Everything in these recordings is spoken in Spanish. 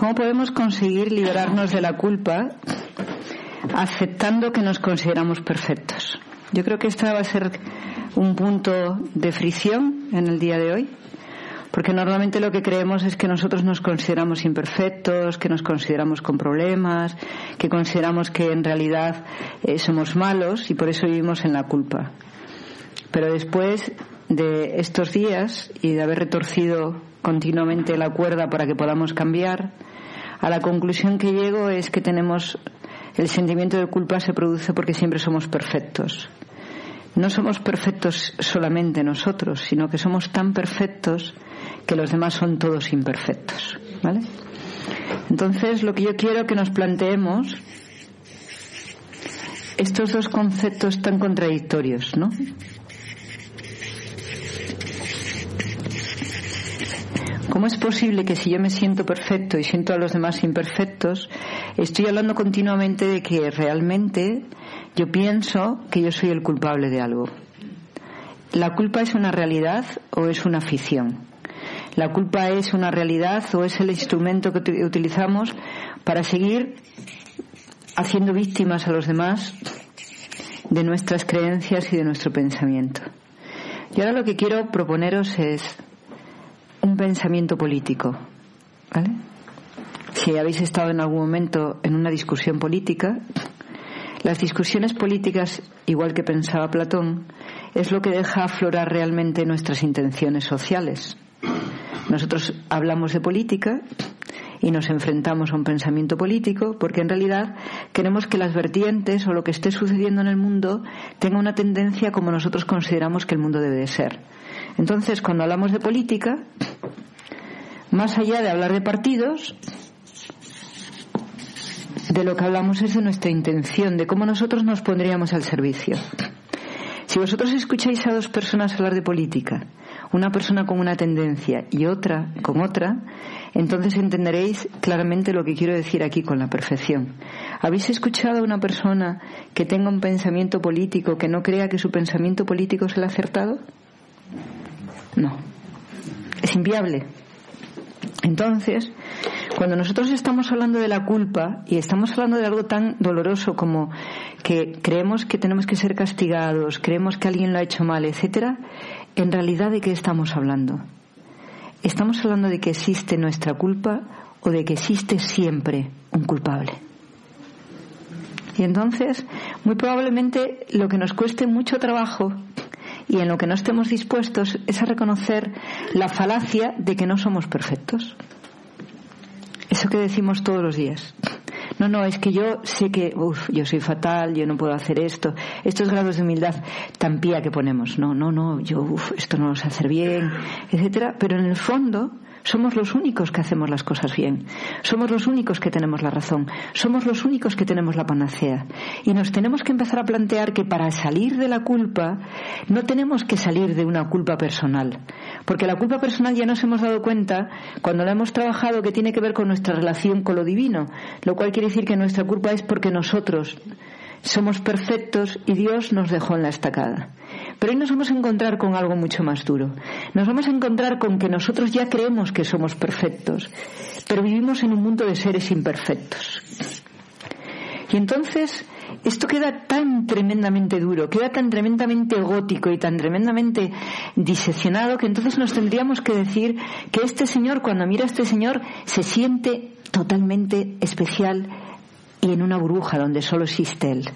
¿Cómo podemos conseguir liberarnos de la culpa aceptando que nos consideramos perfectos? Yo creo que este va a ser un punto de fricción en el día de hoy, porque normalmente lo que creemos es que nosotros nos consideramos imperfectos, que nos consideramos con problemas, que consideramos que en realidad eh, somos malos y por eso vivimos en la culpa. Pero después de estos días y de haber retorcido continuamente la cuerda para que podamos cambiar, a la conclusión que llego es que tenemos el sentimiento de culpa se produce porque siempre somos perfectos. No somos perfectos solamente nosotros, sino que somos tan perfectos que los demás son todos imperfectos. ¿Vale? Entonces, lo que yo quiero que nos planteemos estos dos conceptos tan contradictorios, ¿no? ¿Cómo es posible que si yo me siento perfecto y siento a los demás imperfectos, estoy hablando continuamente de que realmente yo pienso que yo soy el culpable de algo? ¿La culpa es una realidad o es una ficción? ¿La culpa es una realidad o es el instrumento que utilizamos para seguir haciendo víctimas a los demás de nuestras creencias y de nuestro pensamiento? Y ahora lo que quiero proponeros es un pensamiento político. ¿vale? Si habéis estado en algún momento en una discusión política, las discusiones políticas, igual que pensaba Platón, es lo que deja aflorar realmente nuestras intenciones sociales. Nosotros hablamos de política y nos enfrentamos a un pensamiento político porque en realidad queremos que las vertientes o lo que esté sucediendo en el mundo tenga una tendencia como nosotros consideramos que el mundo debe de ser. Entonces, cuando hablamos de política, más allá de hablar de partidos, de lo que hablamos es de nuestra intención, de cómo nosotros nos pondríamos al servicio. Si vosotros escucháis a dos personas hablar de política, una persona con una tendencia y otra con otra, entonces entenderéis claramente lo que quiero decir aquí con la perfección. ¿Habéis escuchado a una persona que tenga un pensamiento político que no crea que su pensamiento político es el acertado? No. Es inviable. Entonces, cuando nosotros estamos hablando de la culpa y estamos hablando de algo tan doloroso como que creemos que tenemos que ser castigados, creemos que alguien lo ha hecho mal, etcétera, en realidad de qué estamos hablando? ¿Estamos hablando de que existe nuestra culpa o de que existe siempre un culpable? Y entonces, muy probablemente lo que nos cueste mucho trabajo y en lo que no estemos dispuestos es a reconocer la falacia de que no somos perfectos. Eso que decimos todos los días. No, no, es que yo sé que, uff, yo soy fatal, yo no puedo hacer esto. Estos grados de humildad tan pía que ponemos. No, no, no, yo, uff, esto no lo sé hacer bien, etcétera. Pero en el fondo, somos los únicos que hacemos las cosas bien. Somos los únicos que tenemos la razón. Somos los únicos que tenemos la panacea. Y nos tenemos que empezar a plantear que para salir de la culpa no tenemos que salir de una culpa personal. Porque la culpa personal ya nos hemos dado cuenta cuando la hemos trabajado que tiene que ver con nuestra relación con lo divino. Lo cual quiere decir que nuestra culpa es porque nosotros somos perfectos y Dios nos dejó en la estacada. Pero hoy nos vamos a encontrar con algo mucho más duro. Nos vamos a encontrar con que nosotros ya creemos que somos perfectos, pero vivimos en un mundo de seres imperfectos. Y entonces esto queda tan tremendamente duro, queda tan tremendamente gótico y tan tremendamente diseccionado que entonces nos tendríamos que decir que este señor, cuando mira a este señor, se siente totalmente especial y en una burbuja donde solo existe Él.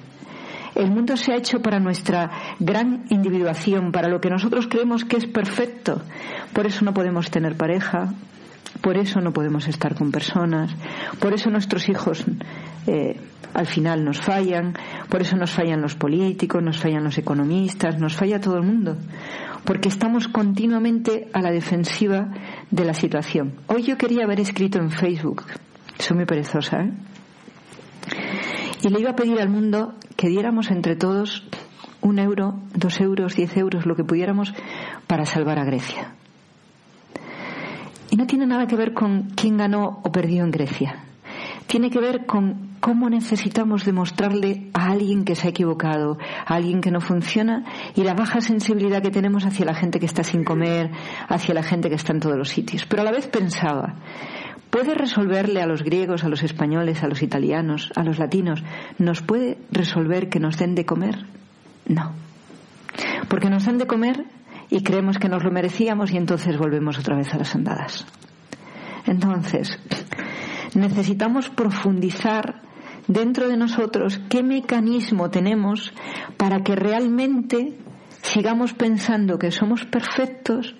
El mundo se ha hecho para nuestra gran individuación, para lo que nosotros creemos que es perfecto. Por eso no podemos tener pareja, por eso no podemos estar con personas, por eso nuestros hijos eh, al final nos fallan, por eso nos fallan los políticos, nos fallan los economistas, nos falla todo el mundo, porque estamos continuamente a la defensiva de la situación. Hoy yo quería haber escrito en Facebook, soy muy perezosa, ¿eh? Y le iba a pedir al mundo que diéramos entre todos un euro, dos euros, diez euros, lo que pudiéramos para salvar a Grecia. Y no tiene nada que ver con quién ganó o perdió en Grecia. Tiene que ver con cómo necesitamos demostrarle a alguien que se ha equivocado, a alguien que no funciona y la baja sensibilidad que tenemos hacia la gente que está sin comer, hacia la gente que está en todos los sitios. Pero a la vez pensaba, puede resolverle a los griegos, a los españoles, a los italianos, a los latinos, ¿nos puede resolver que nos den de comer? No. Porque nos dan de comer y creemos que nos lo merecíamos y entonces volvemos otra vez a las andadas. Entonces, necesitamos profundizar dentro de nosotros qué mecanismo tenemos para que realmente sigamos pensando que somos perfectos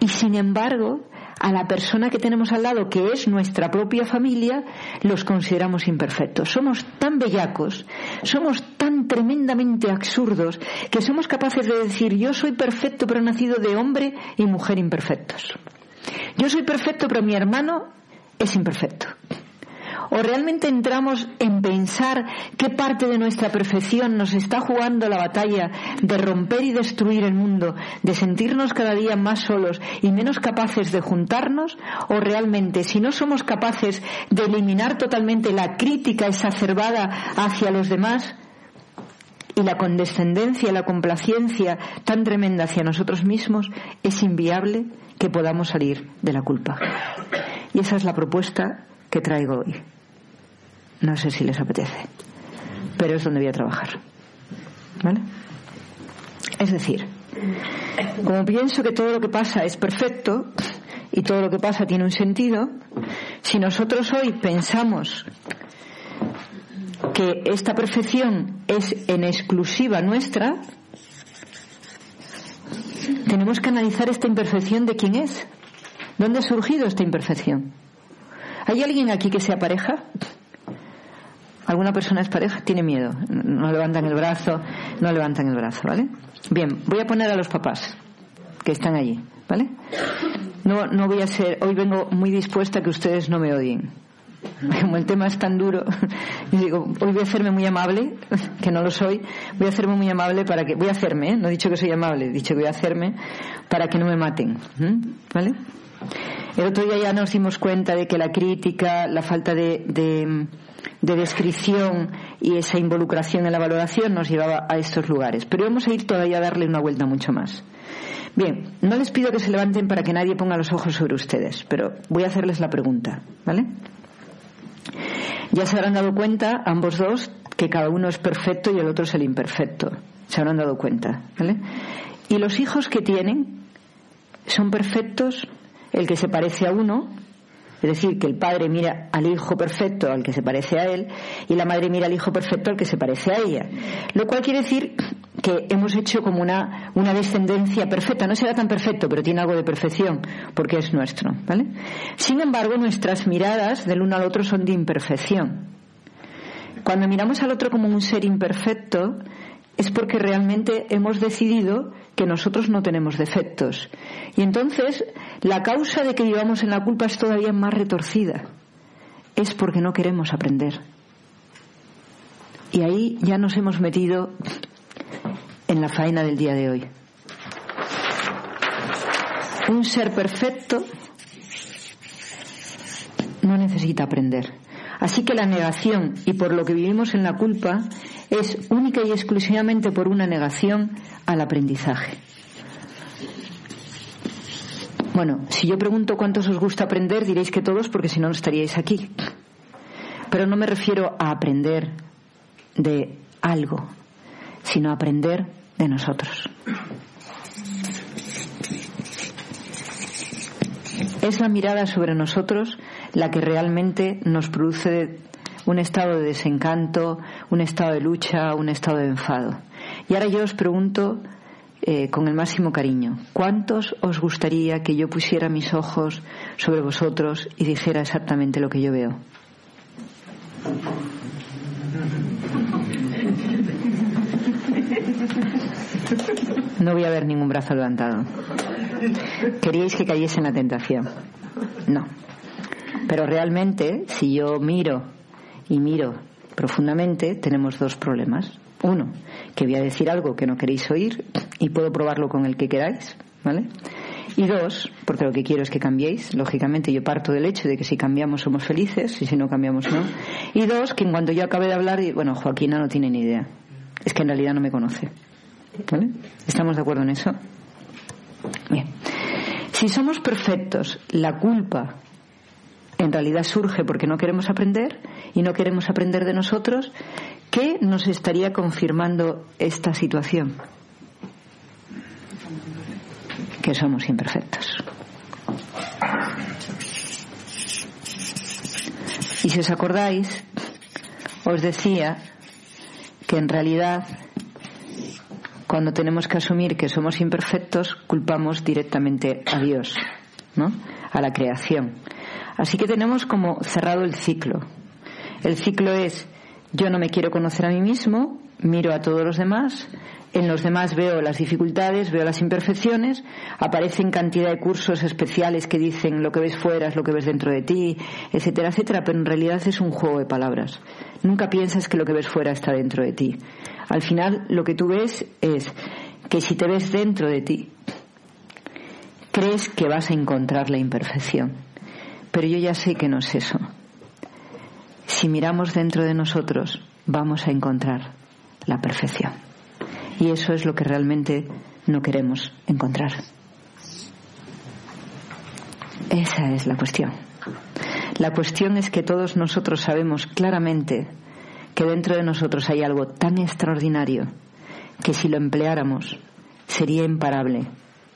y sin embargo a la persona que tenemos al lado, que es nuestra propia familia, los consideramos imperfectos. Somos tan bellacos, somos tan tremendamente absurdos, que somos capaces de decir yo soy perfecto pero nacido de hombre y mujer imperfectos. Yo soy perfecto pero mi hermano es imperfecto o realmente entramos en pensar qué parte de nuestra perfección nos está jugando la batalla de romper y destruir el mundo, de sentirnos cada día más solos y menos capaces de juntarnos, o realmente si no somos capaces de eliminar totalmente la crítica exacerbada hacia los demás, y la condescendencia, la complacencia tan tremenda hacia nosotros mismos, es inviable que podamos salir de la culpa. Y esa es la propuesta que traigo hoy. No sé si les apetece, pero es donde voy a trabajar. ¿Vale? Es decir, como pienso que todo lo que pasa es perfecto y todo lo que pasa tiene un sentido, si nosotros hoy pensamos que esta perfección es en exclusiva nuestra, tenemos que analizar esta imperfección de quién es. ¿Dónde ha surgido esta imperfección? ¿Hay alguien aquí que sea pareja? Alguna persona es pareja, tiene miedo, no levantan el brazo, no levantan el brazo, ¿vale? Bien, voy a poner a los papás que están allí, ¿vale? No, no voy a ser, hoy vengo muy dispuesta a que ustedes no me odien. Como el tema es tan duro, digo, hoy voy a hacerme muy amable, que no lo soy, voy a hacerme muy amable para que, voy a hacerme, ¿eh? no he dicho que soy amable, he dicho que voy a hacerme para que no me maten, ¿vale? El otro día ya nos dimos cuenta de que la crítica, la falta de de descripción y esa involucración en la valoración nos llevaba a estos lugares. Pero vamos a ir todavía a darle una vuelta mucho más. Bien, no les pido que se levanten para que nadie ponga los ojos sobre ustedes, pero voy a hacerles la pregunta, ¿vale? Ya se habrán dado cuenta, ambos dos, que cada uno es perfecto y el otro es el imperfecto. Se habrán dado cuenta, ¿vale? Y los hijos que tienen son perfectos, el que se parece a uno es decir, que el padre mira al hijo perfecto al que se parece a él y la madre mira al hijo perfecto al que se parece a ella. Lo cual quiere decir que hemos hecho como una, una descendencia perfecta. No será tan perfecto, pero tiene algo de perfección porque es nuestro. ¿vale? Sin embargo, nuestras miradas del uno al otro son de imperfección. Cuando miramos al otro como un ser imperfecto, es porque realmente hemos decidido que nosotros no tenemos defectos. Y entonces la causa de que vivamos en la culpa es todavía más retorcida. Es porque no queremos aprender. Y ahí ya nos hemos metido en la faena del día de hoy. Un ser perfecto no necesita aprender. Así que la negación y por lo que vivimos en la culpa es única y exclusivamente por una negación al aprendizaje. Bueno, si yo pregunto cuántos os gusta aprender, diréis que todos porque si no, no estaríais aquí. Pero no me refiero a aprender de algo, sino a aprender de nosotros. Es la mirada sobre nosotros la que realmente nos produce un estado de desencanto, un estado de lucha, un estado de enfado. Y ahora yo os pregunto eh, con el máximo cariño, ¿cuántos os gustaría que yo pusiera mis ojos sobre vosotros y dijera exactamente lo que yo veo? No voy a ver ningún brazo levantado. ¿Queríais que cayese en la tentación? No. Pero realmente, si yo miro y miro profundamente, tenemos dos problemas. Uno, que voy a decir algo que no queréis oír y puedo probarlo con el que queráis, ¿vale? Y dos, porque lo que quiero es que cambiéis, lógicamente yo parto del hecho de que si cambiamos somos felices y si no cambiamos no. Y dos, que en cuanto yo acabe de hablar, bueno, Joaquina no tiene ni idea. Es que en realidad no me conoce. ¿Vale? ¿Estamos de acuerdo en eso? Bien. Si somos perfectos, la culpa en realidad surge porque no queremos aprender y no queremos aprender de nosotros, ¿qué nos estaría confirmando esta situación? Que somos imperfectos. Y si os acordáis, os decía que en realidad cuando tenemos que asumir que somos imperfectos, culpamos directamente a Dios, ¿no? A la creación. Así que tenemos como cerrado el ciclo. El ciclo es yo no me quiero conocer a mí mismo, miro a todos los demás, en los demás veo las dificultades, veo las imperfecciones, aparecen cantidad de cursos especiales que dicen lo que ves fuera es lo que ves dentro de ti, etcétera, etcétera, pero en realidad es un juego de palabras. Nunca piensas que lo que ves fuera está dentro de ti. Al final lo que tú ves es que si te ves dentro de ti, crees que vas a encontrar la imperfección. Pero yo ya sé que no es eso. Si miramos dentro de nosotros, vamos a encontrar la perfección. Y eso es lo que realmente no queremos encontrar. Esa es la cuestión. La cuestión es que todos nosotros sabemos claramente que dentro de nosotros hay algo tan extraordinario que si lo empleáramos sería imparable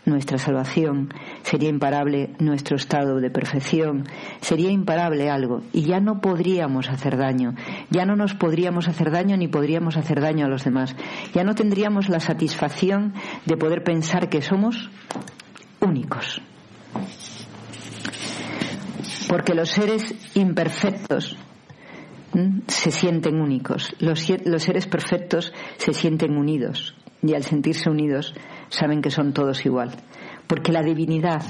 nuestra salvación, sería imparable nuestro estado de perfección, sería imparable algo. Y ya no podríamos hacer daño, ya no nos podríamos hacer daño ni podríamos hacer daño a los demás, ya no tendríamos la satisfacción de poder pensar que somos únicos. Porque los seres imperfectos se sienten únicos, los, seres perfectos se sienten unidos y al sentirse unidos saben que son todos igual. Porque la divinidad,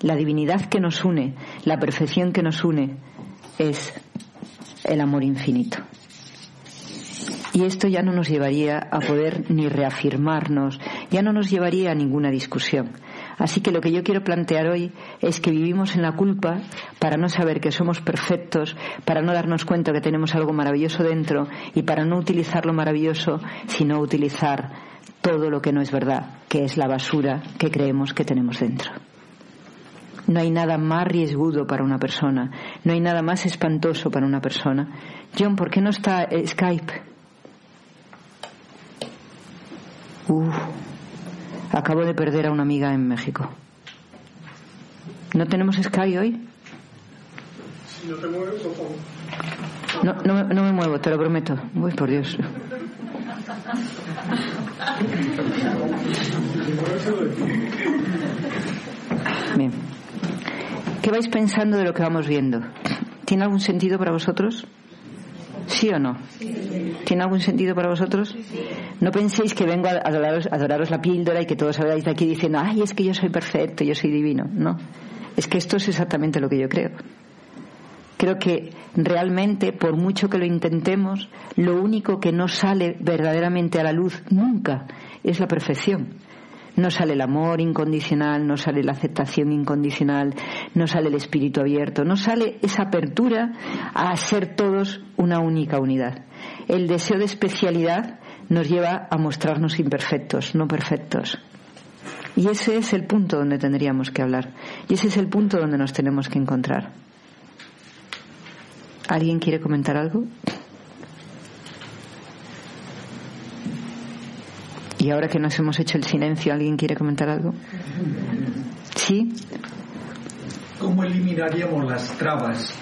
la divinidad que nos une, la perfección que nos une, es el amor infinito. Y esto ya no nos llevaría a poder ni reafirmarnos, ya no nos llevaría a ninguna discusión. Así que lo que yo quiero plantear hoy es que vivimos en la culpa para no saber que somos perfectos, para no darnos cuenta que tenemos algo maravilloso dentro y para no utilizar lo maravilloso, sino utilizar todo lo que no es verdad, que es la basura que creemos que tenemos dentro. No hay nada más riesgudo para una persona, no hay nada más espantoso para una persona. John, ¿por qué no está eh, Skype? acabo de perder a una amiga en México. ¿No tenemos Skype hoy? Si no te mueves, no, no, no me muevo, te lo prometo. Uy, por Dios. Bien. ¿Qué vais pensando de lo que vamos viendo? ¿Tiene algún sentido para vosotros? ¿Sí o no? ¿Tiene algún sentido para vosotros? No penséis que vengo a adoraros, a adoraros la píldora y que todos habláis de aquí diciendo, ay, es que yo soy perfecto, yo soy divino. No. Es que esto es exactamente lo que yo creo. Creo que realmente, por mucho que lo intentemos, lo único que no sale verdaderamente a la luz nunca es la perfección. No sale el amor incondicional, no sale la aceptación incondicional, no sale el espíritu abierto, no sale esa apertura a ser todos una única unidad. El deseo de especialidad nos lleva a mostrarnos imperfectos, no perfectos. Y ese es el punto donde tendríamos que hablar. Y ese es el punto donde nos tenemos que encontrar. ¿Alguien quiere comentar algo? Y ahora que nos hemos hecho el silencio, ¿alguien quiere comentar algo? ¿Sí? ¿Cómo eliminaríamos las trabas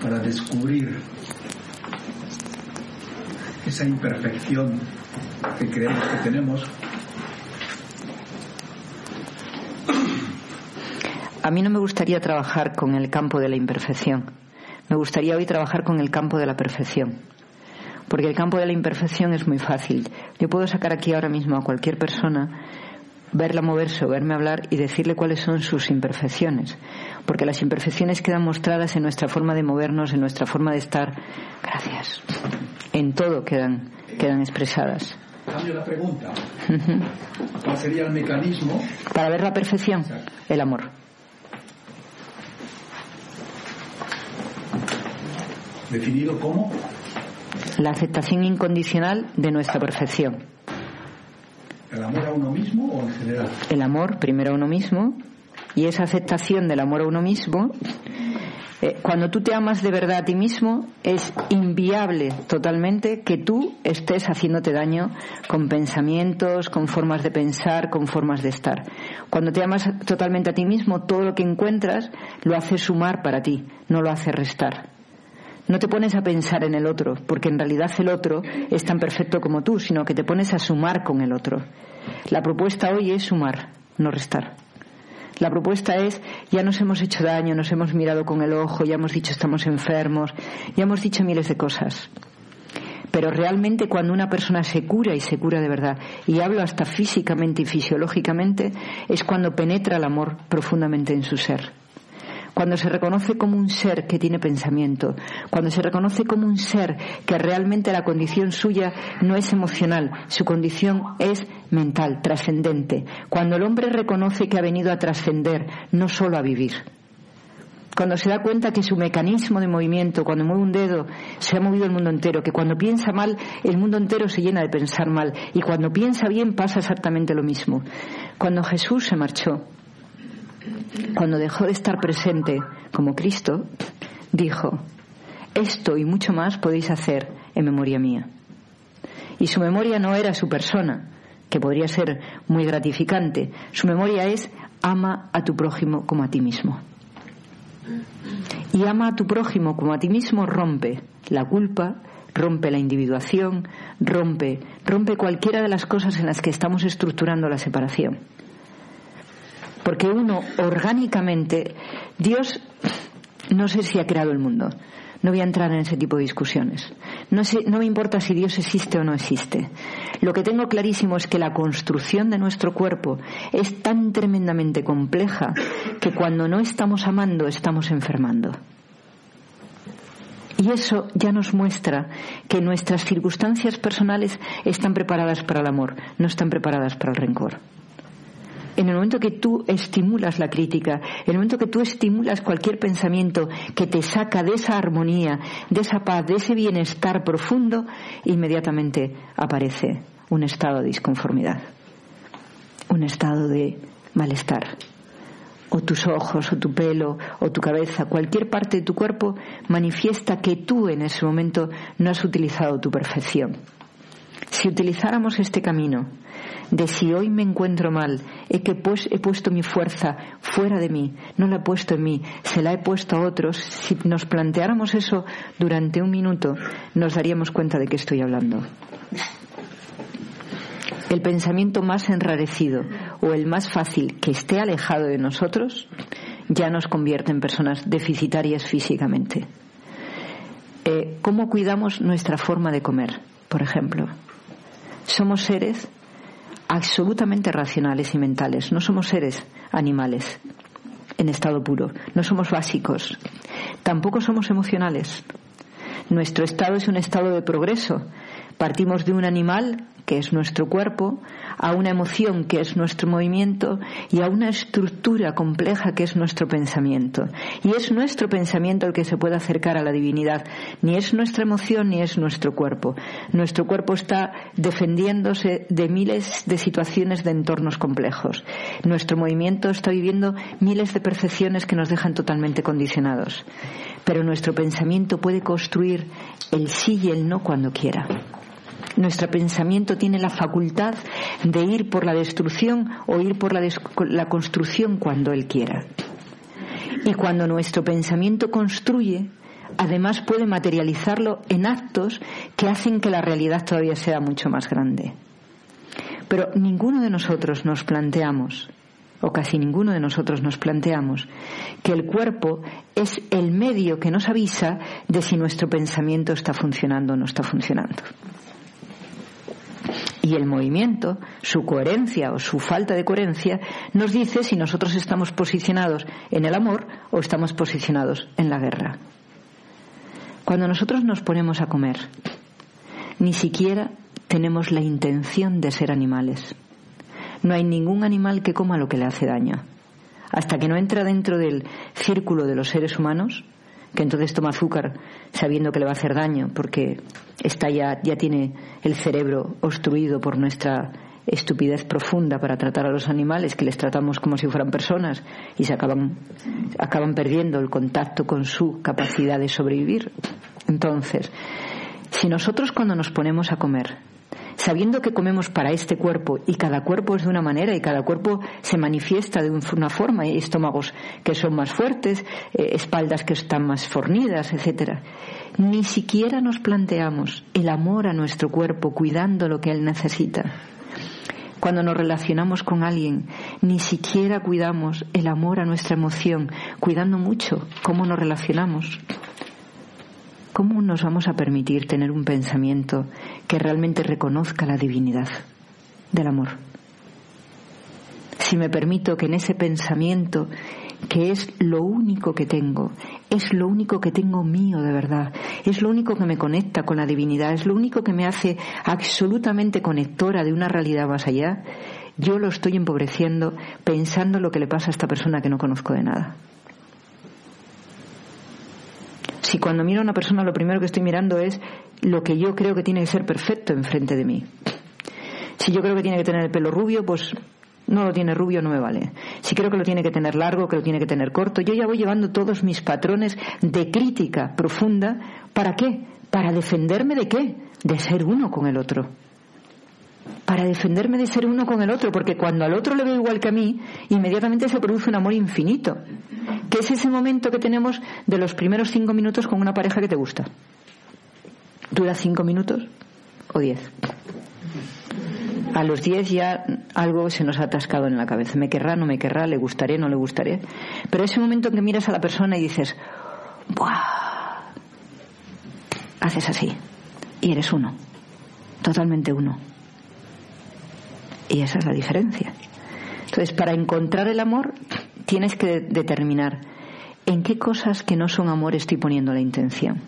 para descubrir esa imperfección que creemos que tenemos? A mí no me gustaría trabajar con el campo de la imperfección me gustaría hoy trabajar con el campo de la perfección. Porque el campo de la imperfección es muy fácil. Yo puedo sacar aquí ahora mismo a cualquier persona, verla moverse o verme hablar y decirle cuáles son sus imperfecciones. Porque las imperfecciones quedan mostradas en nuestra forma de movernos, en nuestra forma de estar. Gracias. En todo quedan, quedan expresadas. Cambio la pregunta. ¿Cuál sería el mecanismo? Para ver la perfección, el amor. Definido como la aceptación incondicional de nuestra perfección. ¿El amor a uno mismo o en general? El amor primero a uno mismo y esa aceptación del amor a uno mismo Eh, cuando tú te amas de verdad a ti mismo, es inviable totalmente que tú estés haciéndote daño con pensamientos, con formas de pensar, con formas de estar. Cuando te amas totalmente a ti mismo, todo lo que encuentras lo hace sumar para ti, no lo hace restar. No te pones a pensar en el otro, porque en realidad el otro es tan perfecto como tú, sino que te pones a sumar con el otro. La propuesta hoy es sumar, no restar. La propuesta es, ya nos hemos hecho daño, nos hemos mirado con el ojo, ya hemos dicho estamos enfermos, ya hemos dicho miles de cosas. Pero realmente cuando una persona se cura y se cura de verdad, y hablo hasta físicamente y fisiológicamente, es cuando penetra el amor profundamente en su ser cuando se reconoce como un ser que tiene pensamiento, cuando se reconoce como un ser que realmente la condición suya no es emocional, su condición es mental, trascendente, cuando el hombre reconoce que ha venido a trascender, no solo a vivir cuando se da cuenta que su mecanismo de movimiento, cuando mueve un dedo, se ha movido el mundo entero, que cuando piensa mal, el mundo entero se llena de pensar mal, y cuando piensa bien pasa exactamente lo mismo. Cuando Jesús se marchó, cuando dejó de estar presente como Cristo, dijo, esto y mucho más podéis hacer en memoria mía. Y su memoria no era su persona, que podría ser muy gratificante. Su memoria es ama a tu prójimo como a ti mismo. Y ama a tu prójimo como a ti mismo rompe la culpa, rompe la individuación, rompe, rompe cualquiera de las cosas en las que estamos estructurando la separación. Porque uno orgánicamente, Dios no sé si ha creado el mundo. No voy a entrar en ese tipo de discusiones. No, no me importa si Dios existe o no existe. Lo que tengo clarísimo es que la construcción de nuestro cuerpo es tan tremendamente compleja que cuando no estamos amando estamos enfermando. Y eso ya nos muestra que nuestras circunstancias personales están preparadas para el amor, no están preparadas para el rencor en el momento que tú estimulas la crítica, en el momento que tú estimulas cualquier pensamiento que te saca de esa armonía, de esa paz, de ese bienestar profundo, inmediatamente aparece un estado de disconformidad, un estado de malestar. O tus ojos, o tu pelo, o tu cabeza, cualquier parte de tu cuerpo manifiesta que tú en ese momento no has utilizado tu perfección. Si utilizáramos este camino, de si hoy me encuentro mal, he, que pues, he puesto mi fuerza fuera de mí, no la he puesto en mí, se la he puesto a otros, si nos planteáramos eso durante un minuto, nos daríamos cuenta de qué estoy hablando. El pensamiento más enrarecido o el más fácil que esté alejado de nosotros ya nos convierte en personas deficitarias físicamente. Eh, ¿Cómo cuidamos nuestra forma de comer, por ejemplo? Somos seres absolutamente racionales y mentales. No somos seres animales en estado puro. No somos básicos. Tampoco somos emocionales. Nuestro estado es un estado de progreso. Partimos de un animal que es nuestro cuerpo, a una emoción que es nuestro movimiento y a una estructura compleja que es nuestro pensamiento. Y es nuestro pensamiento el que se puede acercar a la divinidad. Ni es nuestra emoción ni es nuestro cuerpo. Nuestro cuerpo está defendiéndose de miles de situaciones de entornos complejos. Nuestro movimiento está viviendo miles de percepciones que nos dejan totalmente condicionados. Pero nuestro pensamiento puede construir el sí y el no cuando quiera. Nuestro pensamiento tiene la facultad de ir por la destrucción o ir por la, construcción cuando Él quiera. Y cuando nuestro pensamiento construye, además puede materializarlo en actos que hacen que la realidad todavía sea mucho más grande. Pero ninguno de nosotros nos planteamos, o casi ninguno de nosotros nos planteamos, que el cuerpo es el medio que nos avisa de si nuestro pensamiento está funcionando o no está funcionando y el movimiento, su coherencia o su falta de coherencia, nos dice si nosotros estamos posicionados en el amor o estamos posicionados en la guerra. Cuando nosotros nos ponemos a comer, ni siquiera tenemos la intención de ser animales. No hay ningún animal que coma lo que le hace daño. Hasta que no entra dentro del círculo de los seres humanos, que entonces toma azúcar sabiendo que le va a hacer daño porque está ya, ya tiene el cerebro obstruido por nuestra estupidez profunda para tratar a los animales, que les tratamos como si fueran personas y se acaban, acaban perdiendo el contacto con su capacidad de sobrevivir. Entonces, si nosotros cuando nos ponemos a comer sabiendo que comemos para este cuerpo y cada cuerpo es de una manera y cada cuerpo se manifiesta de una forma, hay estómagos que son más fuertes, eh, espaldas que están más fornidas, etcétera. Ni siquiera nos planteamos el amor a nuestro cuerpo cuidando lo que él necesita. Cuando nos relacionamos con alguien, ni siquiera cuidamos el amor a nuestra emoción, cuidando mucho cómo nos relacionamos. ¿cómo nos vamos a permitir tener un pensamiento que realmente reconozca la divinidad del amor? Si me permito que en ese pensamiento, que es lo único que tengo, es lo único que tengo mío de verdad, es lo único que me conecta con la divinidad, es lo único que me hace absolutamente conectora de una realidad más allá, yo lo estoy empobreciendo pensando en lo que le pasa a esta persona que no conozco de nada. Si cuando miro a una persona lo primero que estoy mirando es lo que yo creo que tiene que ser perfecto enfrente de mí. Si yo creo que tiene que tener el pelo rubio, pues no lo tiene rubio, no me vale. Si creo que lo tiene que tener largo, que lo tiene que tener corto, yo ya voy llevando todos mis patrones de crítica profunda. ¿Para qué? ¿Para defenderme de qué? De ser uno con el otro para defenderme de ser uno con el otro, porque cuando al otro le veo igual que a mí, inmediatamente se produce un amor infinito, que es ese momento que tenemos de los primeros cinco minutos con una pareja que te gusta. ¿Dura cinco minutos o diez? A los diez ya algo se nos ha atascado en la cabeza. ¿Me querrá, no me querrá? ¿Le gustaré, no le gustaré? Pero ese momento en que miras a la persona y dices, ¡buah! Haces así. Y eres uno. Totalmente uno. Y esa es la diferencia. Entonces, para encontrar el amor, tienes que determinar en qué cosas que no son amor estoy poniendo la intención.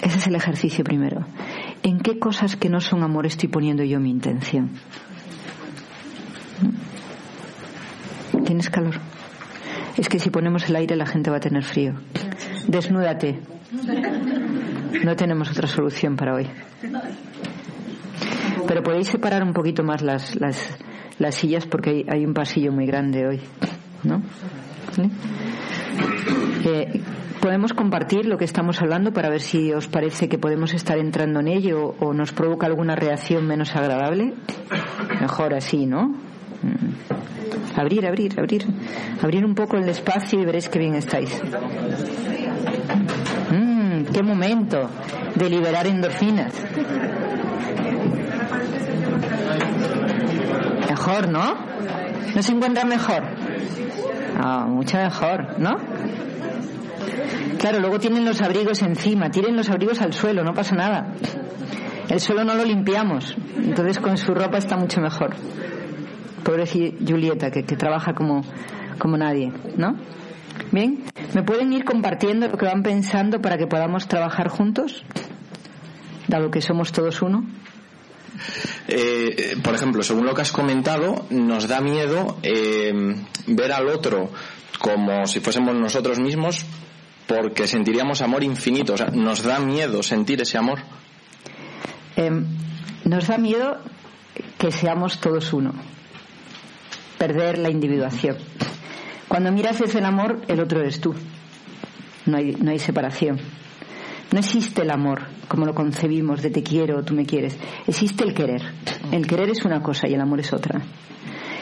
Ese es el ejercicio primero. ¿En qué cosas que no son amor estoy poniendo yo mi intención? ¿Tienes calor? Es que si ponemos el aire la gente va a tener frío. Desnúdate. No tenemos otra solución para hoy pero podéis separar un poquito más las, las, las sillas porque hay, un pasillo muy grande hoy, ¿no? Eh, podemos compartir lo que estamos hablando para ver si os parece que podemos estar entrando en ello o nos provoca alguna reacción menos agradable. Mejor así, ¿no? Mm. Abrir, abrir, abrir. Abrir un poco el espacio y veréis que bien estáis. Mm, ¡Qué momento de liberar endorfinas! Mejor, ¿no? ¿No se encuentra mejor? Ah, mucho mejor, ¿no? Claro, luego tienen los abrigos encima, tiren los abrigos al suelo, no pasa nada. El suelo no lo limpiamos, entonces con su ropa está mucho mejor. Pobre Julieta, que, que trabaja como, como nadie, ¿no? Bien, ¿me pueden ir compartiendo lo que van pensando para que podamos trabajar juntos? Dado que somos todos uno. Eh, por ejemplo, según lo que has comentado, nos da miedo eh, ver al otro como si fuésemos nosotros mismos porque sentiríamos amor infinito. O sea, nos da miedo sentir ese amor. Em, nos da miedo que seamos todos uno. Perder la individuación. Cuando miras ese el amor, el otro eres tú. No hay separación. No existe el amor como lo concebimos de te quiero, tú me quieres. Existe el querer. El querer es una cosa y el amor es otra.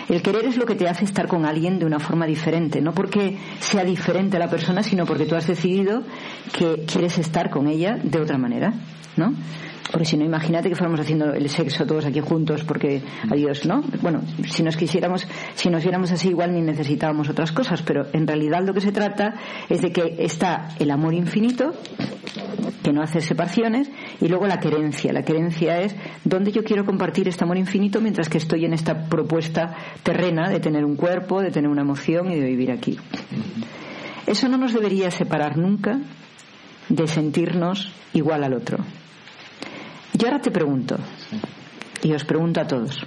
El querer es lo que te hace estar con alguien de una forma diferente, no porque sea diferente a la persona, sino porque tú has decidido que quieres estar con ella de otra manera, ¿no? Porque si no, imagínate que fuéramos haciendo el sexo todos aquí juntos porque adiós, ¿no? Bueno, si nos quisiéramos, si nos viéramos así igual ni necesitábamos otras cosas, pero en realidad lo que se trata es de que está el amor infinito, que no hace separaciones, y luego la querencia. La querencia es dónde yo quiero compartir este amor infinito mientras que estoy en esta propuesta terrena de tener un cuerpo, de tener una emoción y de vivir aquí. Eso no nos debería separar nunca de sentirnos igual al otro. Yo ahora te pregunto, y os pregunto a todos,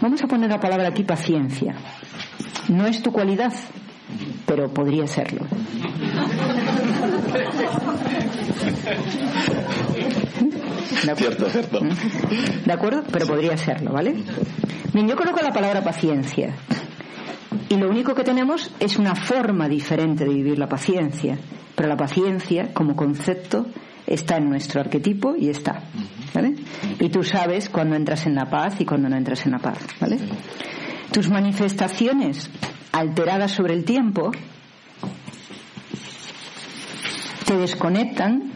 vamos a poner la palabra aquí paciencia. No es tu cualidad, pero podría serlo. ¿De acuerdo? Cierto, cierto. ¿De acuerdo? Pero podría serlo, ¿vale? Bien, yo coloco la palabra paciencia. Y lo único que tenemos es una forma diferente de vivir la paciencia. Pero la paciencia, como concepto, está en nuestro arquetipo y está. ¿Vale? Y tú sabes cuando entras en la paz y cuando no entras en la paz. ¿Vale? Tus manifestaciones alteradas sobre el tiempo te desconectan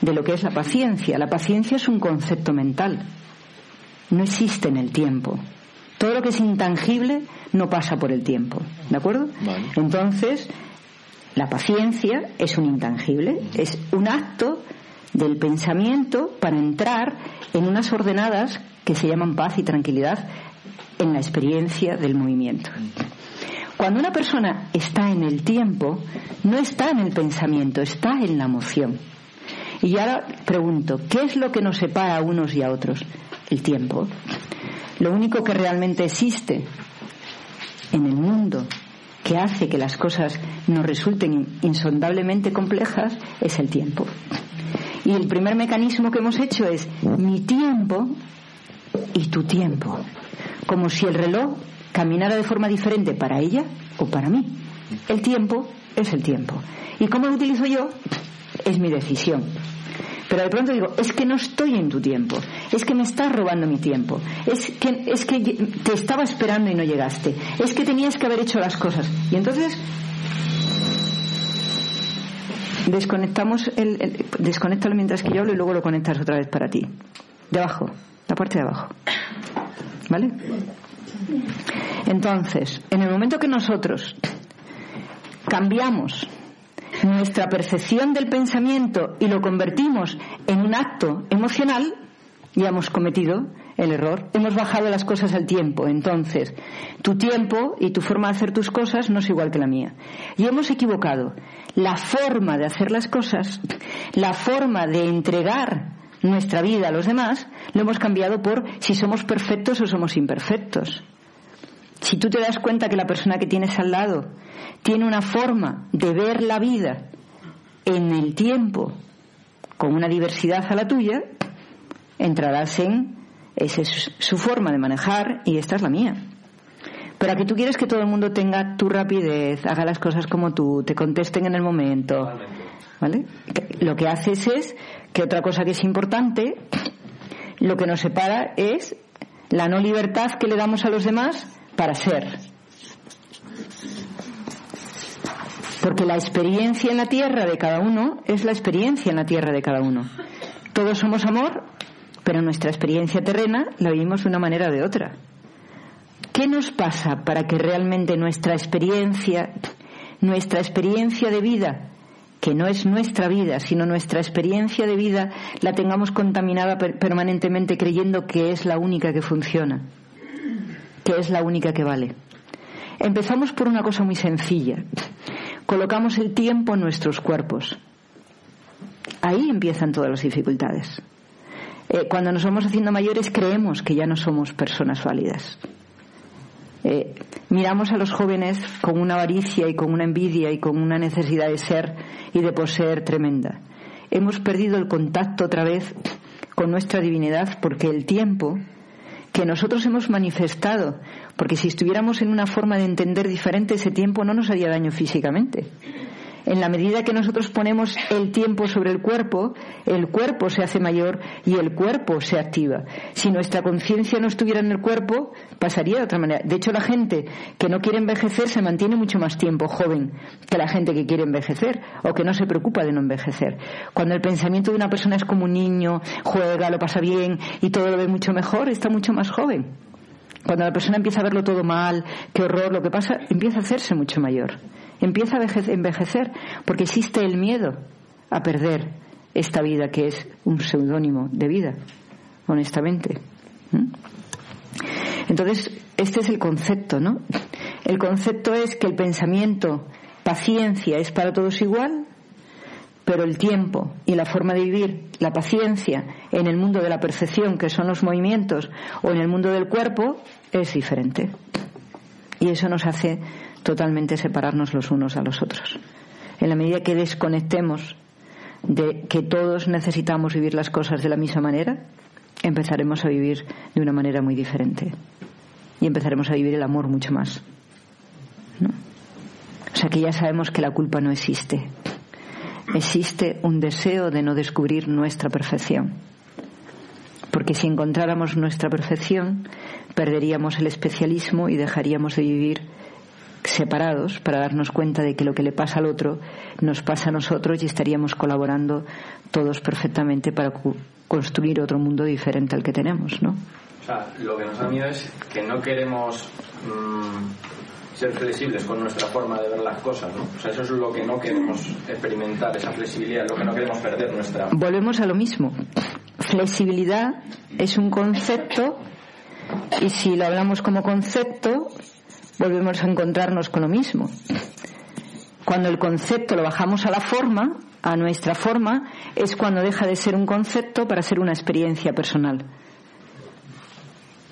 de lo que es la paciencia. La paciencia es un concepto mental. No existe en el tiempo. Todo lo que es intangible no pasa por el tiempo. ¿De acuerdo? Vale. Entonces, la paciencia es un intangible, es un acto del pensamiento para entrar en unas ordenadas que se llaman paz y tranquilidad en la experiencia del movimiento. Cuando una persona está en el tiempo, no está en el pensamiento, está en la emoción. Y ahora pregunto, ¿qué es lo que nos separa a unos y a otros? El tiempo. Lo único que realmente existe en el mundo que hace que las cosas nos resulten insondablemente complejas es el tiempo. Y el primer mecanismo que hemos hecho es mi tiempo y tu tiempo. Como si el reloj caminara de forma diferente para ella o para mí. El tiempo es el tiempo. ¿Y cómo lo utilizo yo? Es mi decisión. Pero de pronto digo, es que no estoy en tu tiempo, es que me estás robando mi tiempo, es que, es que te estaba esperando y no llegaste, es que tenías que haber hecho las cosas. Y entonces desconectamos el, el desconéctalo mientras que yo hablo y luego lo conectas otra vez para ti. De abajo, la parte de abajo. ¿Vale? Entonces, en el momento que nosotros cambiamos nuestra percepción del pensamiento y lo convertimos en un acto emocional, ya hemos cometido el error. Hemos bajado las cosas al tiempo. Entonces, tu tiempo y tu forma de hacer tus cosas no es igual que la mía. Y hemos equivocado la forma de hacer las cosas, la forma de entregar nuestra vida a los demás, lo hemos cambiado por si somos perfectos o somos imperfectos. Si tú te das cuenta que la persona que tienes al lado tiene una forma de ver la vida en el tiempo con una diversidad a la tuya, entrarás en esa es su forma de manejar y esta es la mía. Pero aquí tú quieres que todo el mundo tenga tu rapidez, haga las cosas como tú, te contesten en el momento. ¿Vale? Lo que haces es que otra cosa que es importante, lo que nos separa es la no libertad que le damos a los demás para ser. Porque la experiencia en la tierra de cada uno es la experiencia en la tierra de cada uno. Todos somos amor, pero nuestra experiencia terrena la vivimos de una manera o de otra. ¿Qué nos pasa para que realmente nuestra experiencia, nuestra experiencia de vida, que no es nuestra vida, sino nuestra experiencia de vida, la tengamos contaminada per permanentemente creyendo que es la única que funciona, que es la única que vale? Empezamos por una cosa muy sencilla. Colocamos el tiempo en nuestros cuerpos. Ahí empiezan todas las dificultades. Eh, cuando nos vamos haciendo mayores creemos que ya no somos personas válidas. Eh, miramos a los jóvenes con una avaricia y con una envidia y con una necesidad de ser y de poseer tremenda. Hemos perdido el contacto otra vez con nuestra divinidad porque el tiempo que nosotros hemos manifestado, porque si estuviéramos en una forma de entender diferente, ese tiempo no nos haría daño físicamente. En la medida que nosotros ponemos el tiempo sobre el cuerpo, el cuerpo se hace mayor y el cuerpo se activa. Si nuestra conciencia no estuviera en el cuerpo, pasaría de otra manera. De hecho, la gente que no quiere envejecer se mantiene mucho más tiempo joven que la gente que quiere envejecer o que no se preocupa de no envejecer. Cuando el pensamiento de una persona es como un niño, juega, lo pasa bien y todo lo ve mucho mejor, está mucho más joven. Cuando la persona empieza a verlo todo mal, qué horror, lo que pasa, empieza a hacerse mucho mayor empieza a envejecer porque existe el miedo a perder esta vida que es un seudónimo de vida, honestamente. Entonces, este es el concepto, ¿no? El concepto es que el pensamiento, paciencia, es para todos igual, pero el tiempo y la forma de vivir, la paciencia en el mundo de la percepción, que son los movimientos, o en el mundo del cuerpo, es diferente. Y eso nos hace totalmente separarnos los unos a los otros. En la medida que desconectemos de que todos necesitamos vivir las cosas de la misma manera, empezaremos a vivir de una manera muy diferente. Y empezaremos a vivir el amor mucho más. O sea que ya sabemos que la culpa no existe. Existe un deseo de no descubrir nuestra perfección. Porque si encontráramos nuestra perfección, perderíamos el especialismo y dejaríamos de vivir separados para darnos cuenta de que lo que le pasa al otro nos pasa a nosotros y estaríamos colaborando todos perfectamente para construir otro mundo diferente al que tenemos, ¿no? O sea, lo que nos da miedo es que no queremos mm, ser flexibles con nuestra forma de ver las cosas, ¿no? O sea, eso es lo que no queremos experimentar, esa flexibilidad, lo que no queremos perder nuestra... Volvemos a lo mismo. Flexibilidad es un concepto y si lo hablamos como concepto, volvemos a encontrarnos con lo mismo. Cuando el concepto lo bajamos a la forma, a nuestra forma, es cuando deja de ser un concepto para ser una experiencia personal.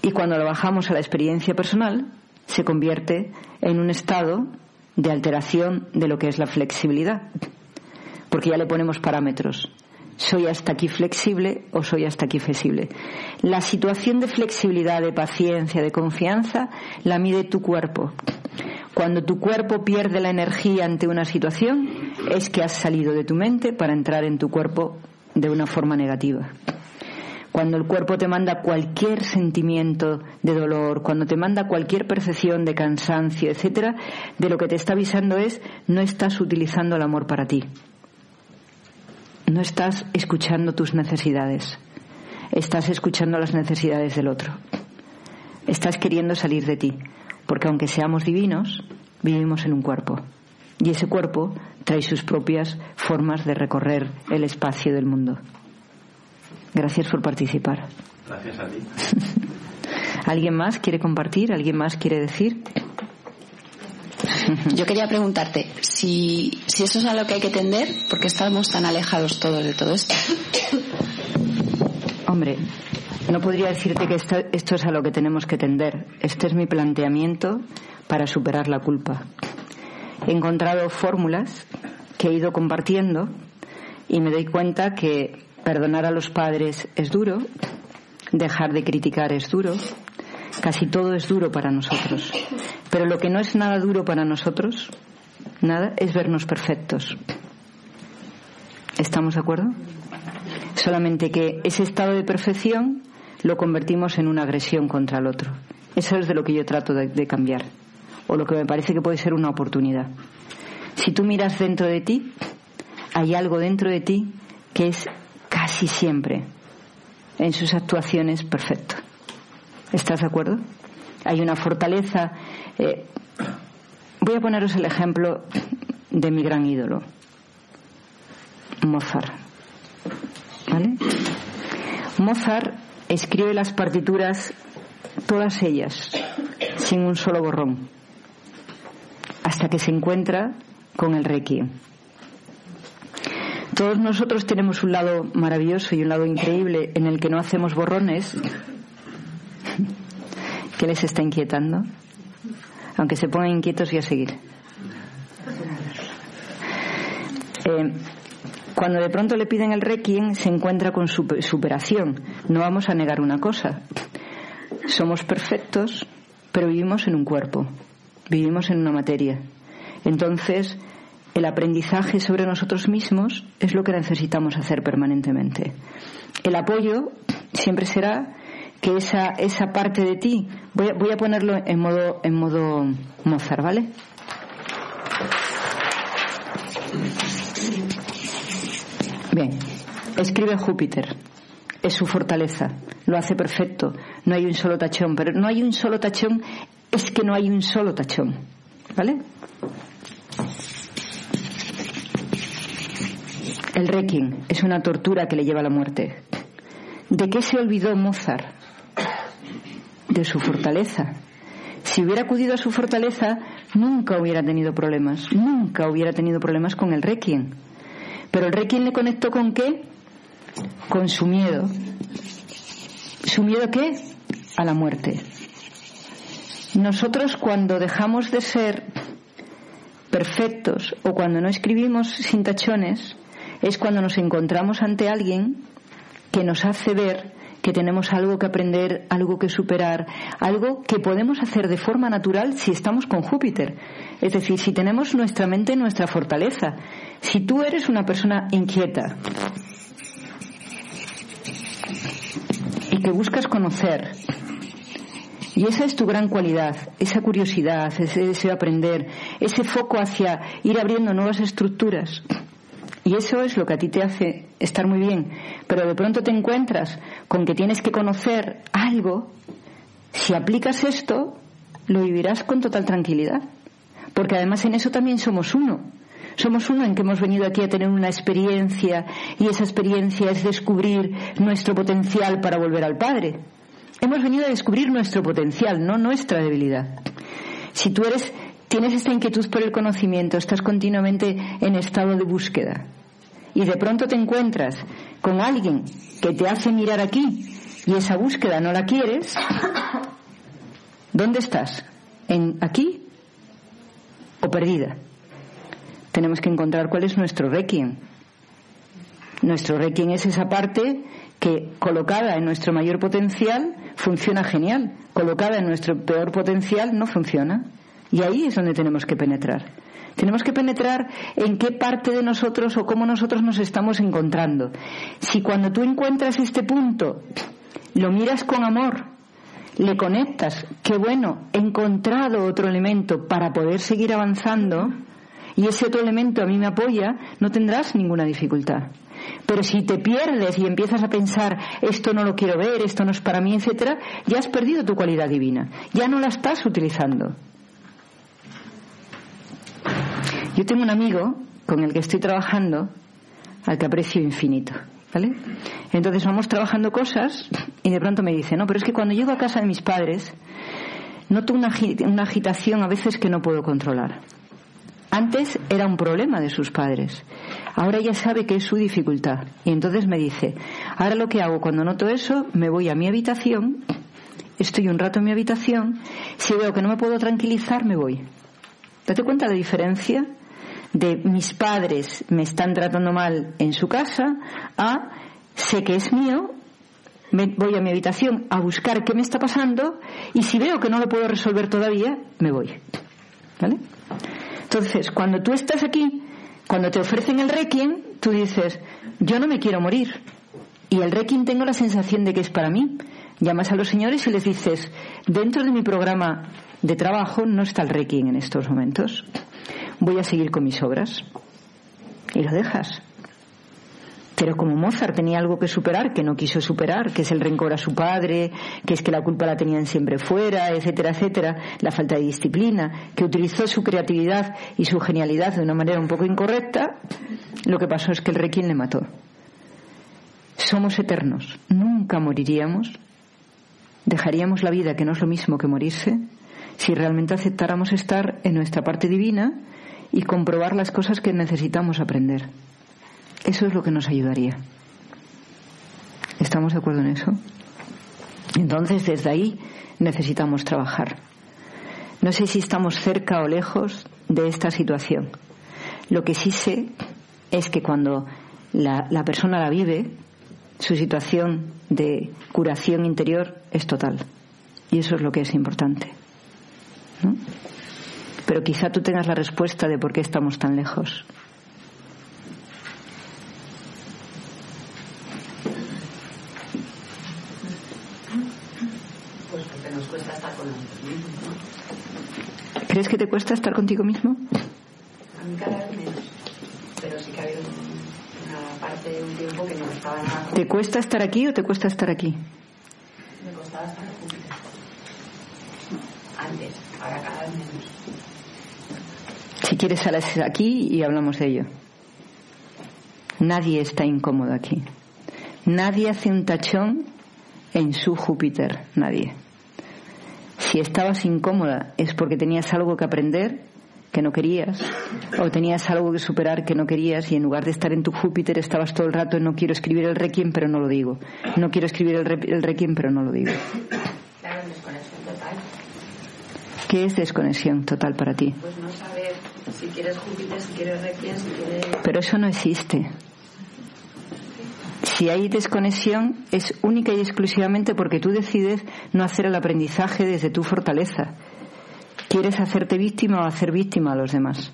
Y cuando lo bajamos a la experiencia personal, se convierte en un estado de alteración de lo que es la flexibilidad. Porque ya le ponemos parámetros. Soy hasta aquí flexible o soy hasta aquí flexible. La situación de flexibilidad, de paciencia, de confianza, la mide tu cuerpo. Cuando tu cuerpo pierde la energía ante una situación, es que has salido de tu mente para entrar en tu cuerpo de una forma negativa. Cuando el cuerpo te manda cualquier sentimiento de dolor, cuando te manda cualquier percepción de cansancio, etcétera, de lo que te está avisando es no estás utilizando el amor para ti. No estás escuchando tus necesidades. Estás escuchando las necesidades del otro. Estás queriendo salir de ti porque aunque seamos divinos, vivimos en un cuerpo. Y ese cuerpo trae sus propias formas de recorrer el espacio del mundo. Gracias por participar. Gracias a ti. ¿Alguien más quiere compartir? ¿Alguien más quiere decir? Yo quería preguntarte si, si eso es a lo que hay que tender, porque estamos tan alejados todos de todo esto. Hombre, no podría decirte que esto, esto, es a lo que tenemos que tender. Este es mi planteamiento para superar la culpa. He encontrado fórmulas que he ido compartiendo y me doy cuenta que perdonar a los padres es duro, dejar de criticar es duro, casi todo es duro para nosotros. Pero lo que no es nada duro para nosotros, nada, es vernos perfectos. ¿Estamos de acuerdo? Solamente que ese estado de perfección lo convertimos en una agresión contra el otro. Eso es de lo que yo trato de, cambiar, o lo que me parece que puede ser una oportunidad. Si tú miras dentro de ti, hay algo dentro de ti que es casi siempre en sus actuaciones perfecto. ¿Estás de acuerdo? Hay una fortaleza. Eh, voy a poneros el ejemplo de mi gran ídolo, Mozart. ¿Vale? Mozart escribe las partituras, todas ellas, sin un solo borrón, hasta que se encuentra con el Requiem. Todos nosotros tenemos un lado maravilloso y un lado increíble en el que no hacemos borrones. ¿Qué les está inquietando? Aunque se pongan inquietos y a seguir. Eh, cuando de pronto le piden el requiem, se encuentra con su superación. No vamos a negar una cosa. Somos perfectos, pero vivimos en un cuerpo, vivimos en una materia. Entonces, el aprendizaje sobre nosotros mismos es lo que necesitamos hacer permanentemente. El apoyo siempre será que esa, esa parte de ti, voy voy a ponerlo en modo, en modo Mozart, ¿vale? Bien, escribe Júpiter, es su fortaleza, lo hace perfecto, no hay un solo tachón, pero no hay un solo tachón, es que no hay un solo tachón, ¿vale? El Requiem es una tortura que le lleva a la muerte. ¿De qué se olvidó Mozart? De su fortaleza. Si hubiera acudido a su fortaleza, nunca hubiera tenido problemas, nunca hubiera tenido problemas con el Requiem. Pero el Requiem le conectó con qué? Con su miedo. ¿Su miedo qué? A la muerte. Nosotros cuando dejamos de ser perfectos o cuando no escribimos sin tachones, es cuando nos encontramos ante alguien que nos hace ver que tenemos algo que aprender, algo que superar, algo que podemos hacer de forma natural si estamos con Júpiter. Es decir, si tenemos nuestra mente nuestra fortaleza. Si tú eres una persona inquieta y que buscas conocer, y esa es tu gran cualidad, esa curiosidad, ese deseo de aprender, ese foco hacia ir abriendo nuevas estructuras. Y eso es lo que a ti te hace estar muy bien. Pero de pronto te encuentras con que tienes que conocer algo. Si aplicas esto, lo vivirás con total tranquilidad. Porque además en eso también somos uno. Somos uno en que hemos venido aquí a tener una experiencia y esa experiencia es descubrir nuestro potencial para volver al Padre. Hemos venido a descubrir nuestro potencial, no nuestra debilidad. Si tú eres tienes esta inquietud por el conocimiento, estás continuamente en estado de búsqueda y de pronto te encuentras con alguien que te hace mirar aquí y esa búsqueda no la quieres, ¿dónde estás? ¿En aquí o perdida? Tenemos que encontrar cuál es nuestro requiem. Nuestro requiem es esa parte que colocada en nuestro mayor potencial funciona genial, colocada en nuestro peor potencial no funciona. Y ahí es donde tenemos que penetrar. Tenemos que penetrar en qué parte de nosotros o cómo nosotros nos estamos encontrando. Si cuando tú encuentras este punto lo miras con amor, le conectas, qué bueno, he encontrado otro elemento para poder seguir avanzando y ese otro elemento a mí me apoya, no tendrás ninguna dificultad. Pero si te pierdes y empiezas a pensar esto no lo quiero ver, esto no es para mí, etcétera, ya has perdido tu cualidad divina, ya no la estás utilizando. Yo tengo un amigo con el que estoy trabajando al que aprecio infinito. ¿Vale? Entonces vamos trabajando cosas y de pronto me dice, no, pero es que cuando llego a casa de mis padres noto una, agitación a veces que no puedo controlar. Antes era un problema de sus padres. Ahora ya sabe que es su dificultad. Y entonces me dice, ahora lo que hago cuando noto eso, me voy a mi habitación, estoy un rato en mi habitación, si veo que no me puedo tranquilizar, me voy. Date cuenta de la diferencia de mis padres me están tratando mal en su casa a sé que es mío, me voy a mi habitación a buscar qué me está pasando y si veo que no lo puedo resolver todavía, me voy. ¿Vale? Entonces, cuando tú estás aquí, cuando te ofrecen el requiem, tú dices, yo no me quiero morir. Y el requiem tengo la sensación de que es para mí. Llamas a los señores y les dices, dentro de mi programa de trabajo no está el requiem en estos momentos voy a seguir con mis obras. Y lo dejas. Pero como Mozart tenía algo que superar, que no quiso superar, que es el rencor a su padre, que es que la culpa la tenían siempre fuera, etcétera, etcétera, la falta de disciplina, que utilizó su creatividad y su genialidad de una manera un poco incorrecta, lo que pasó es que el requiem le mató. Somos eternos, nunca moriríamos, dejaríamos la vida, que no es lo mismo que morirse, si realmente aceptáramos estar en nuestra parte divina y comprobar las cosas que necesitamos aprender. Eso es lo que nos ayudaría. ¿Estamos de acuerdo en eso? Entonces, desde ahí necesitamos trabajar. No sé si estamos cerca o lejos de esta situación. Lo que sí sé es que cuando la, la persona la vive, su situación de curación interior es total. Y eso es lo que es importante. ¿no? Pero quizá tú tengas la respuesta de por qué estamos tan lejos. Pues porque nos cuesta estar con nosotros mismos. ¿Crees que te cuesta estar contigo mismo? A mí cada vez menos. Pero sí que ha habido una parte de un tiempo que no estaba nada. ¿Te cuesta estar aquí o te cuesta estar aquí? Me costaba estar juntos. Antes, ahora cada vez menos. Si quieres, sales aquí y hablamos de ello. Nadie está incómodo aquí. Nadie hace un tachón en su Júpiter. Nadie. Si estabas incómoda es porque tenías algo que aprender que no querías o tenías algo que superar que no querías y en lugar de estar en tu Júpiter estabas todo el rato no quiero escribir el requiem pero no lo digo. No quiero escribir el, re- el requiem pero no lo digo. Claro, desconexión total. ¿Qué es desconexión total para ti? Pues no saber si quieres Júpiter, si quieres Requiem, si quieres. Pero eso no existe. Si hay desconexión es única y exclusivamente porque tú decides no hacer el aprendizaje desde tu fortaleza. Quieres hacerte víctima o hacer víctima a los demás.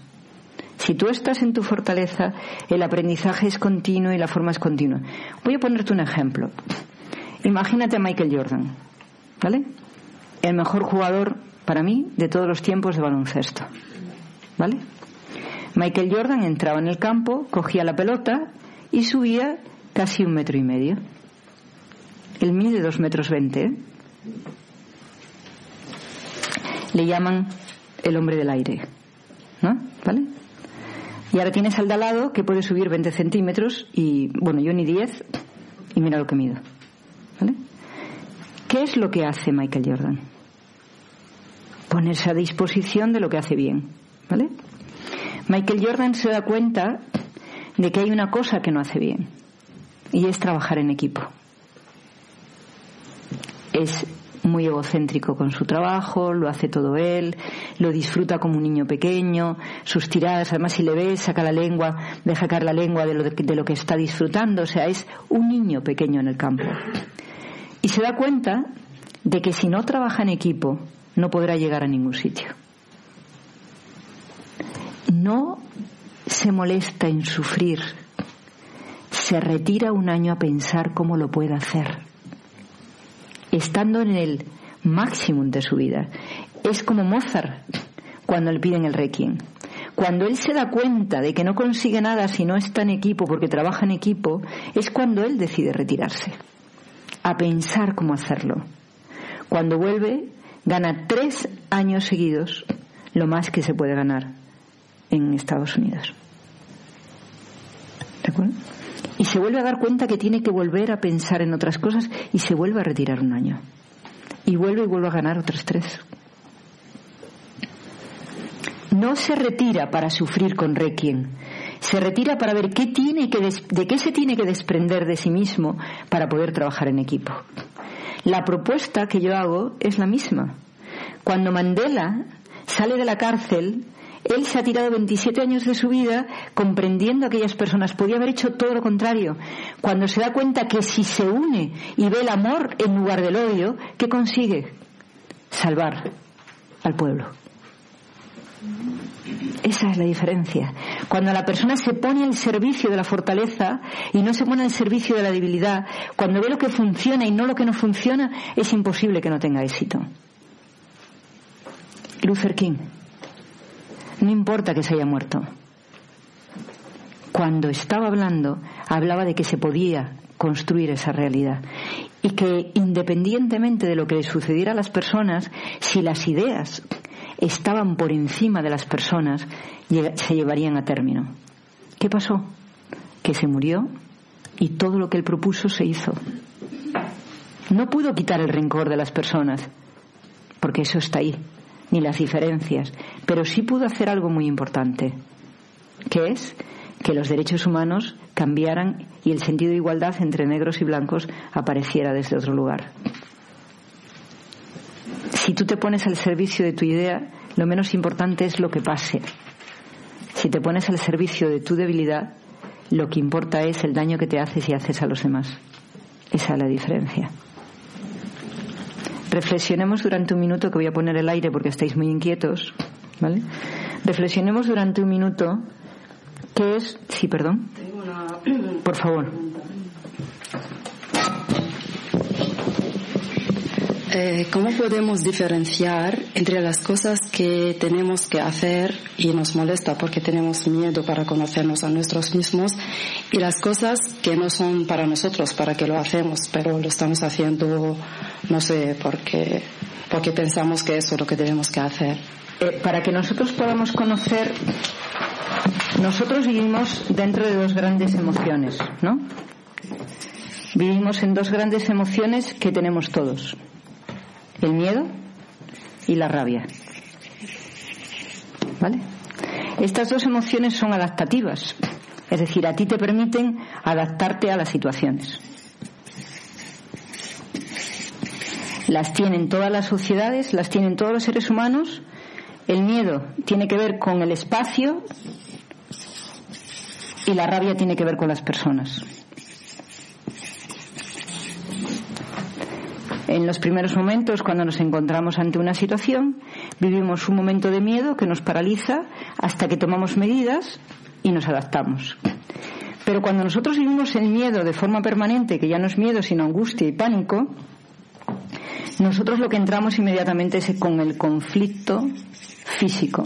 Si tú estás en tu fortaleza, el aprendizaje es continuo y la forma es continua. Voy a ponerte un ejemplo. Imagínate a Michael Jordan, ¿vale? El mejor jugador para mí de todos los tiempos de baloncesto, ¿vale? Michael Jordan entraba en el campo, cogía la pelota y subía casi un metro y medio. Él mide dos metros veinte. ¿eh? Le llaman el hombre del aire, ¿no? ¿Vale? Y ahora tienes al de al lado que puede subir 20 centímetros y, bueno, yo ni 10 y mira lo que mido. ¿Vale? ¿Qué es lo que hace Michael Jordan? Ponerse a disposición de lo que hace bien. ¿Vale? Michael Jordan se da cuenta de que hay una cosa que no hace bien y es trabajar en equipo. Es muy egocéntrico con su trabajo, lo hace todo él, lo disfruta como un niño pequeño, sus tiradas, además si le ves, saca la lengua, deja caer la lengua de lo, de lo que está disfrutando, o sea, es un niño pequeño en el campo. Y se da cuenta de que si no trabaja en equipo, no podrá llegar a ningún sitio. No se molesta en sufrir, se retira un año a pensar cómo lo puede hacer estando en el máximo de su vida. Es como Mozart cuando le piden el requiem. Cuando él se da cuenta de que no consigue nada si no está en equipo porque trabaja en equipo, es cuando él decide retirarse, a pensar cómo hacerlo. Cuando vuelve, gana tres años seguidos lo más que se puede ganar en Estados Unidos. ¿De acuerdo? y se vuelve a dar cuenta que tiene que volver a pensar en otras cosas y se vuelve a retirar un año. Y vuelve y vuelve a ganar otros tres. No se retira para sufrir con Requiem, se retira para ver qué tiene que de qué se tiene que desprender de sí mismo para poder trabajar en equipo. La propuesta que yo hago es la misma. Cuando Mandela sale de la cárcel, él se ha tirado 27 años de su vida comprendiendo a aquellas personas. Podía haber hecho todo lo contrario. Cuando se da cuenta que si se une y ve el amor en lugar del odio, ¿qué consigue? Salvar al pueblo. Esa es la diferencia. Cuando la persona se pone al servicio de la fortaleza y no se pone al servicio de la debilidad, cuando ve lo que funciona y no lo que no funciona, es imposible que no tenga éxito. Luther King. No importa que se haya muerto. Cuando estaba hablando, hablaba de que se podía construir esa realidad y que independientemente de lo que le sucediera a las personas, si las ideas estaban por encima de las personas, se llevarían a término. ¿Qué pasó? Que se murió y todo lo que él propuso se hizo. No pudo quitar el rencor de las personas, porque eso está ahí, ni las diferencias, pero sí pudo hacer algo muy importante, que es que los derechos humanos cambiaran y el sentido de igualdad entre negros y blancos apareciera desde otro lugar. Si tú te pones al servicio de tu idea, lo menos importante es lo que pase. Si te pones al servicio de tu debilidad, lo que importa es el daño que te haces y haces a los demás. Esa es la diferencia. Reflexionemos durante un minuto, que voy a poner el aire porque estáis muy inquietos, ¿vale? Reflexionemos durante un minuto qué es... Sí, perdón. Por favor. Eh, ¿Cómo podemos diferenciar entre las cosas que tenemos que hacer y nos molesta porque tenemos miedo para conocernos a nosotros mismos y las cosas que no son para nosotros, para que lo hacemos, pero lo estamos haciendo, no sé, porque, porque pensamos que eso es lo que tenemos que hacer? Eh, para que nosotros podamos conocer, nosotros vivimos dentro de dos grandes emociones, ¿no? Vivimos en dos grandes emociones que tenemos todos el miedo y la rabia. ¿Vale? Estas dos emociones son adaptativas, es decir, a ti te permiten adaptarte a las situaciones. Las tienen todas las sociedades, las tienen todos los seres humanos. El miedo tiene que ver con el espacio y la rabia tiene que ver con las personas. En los primeros momentos, cuando nos encontramos ante una situación, vivimos un momento de miedo que nos paraliza hasta que tomamos medidas y nos adaptamos. Pero cuando nosotros vivimos el miedo de forma permanente, que ya no es miedo sino angustia y pánico, nosotros lo que entramos inmediatamente es con el conflicto físico.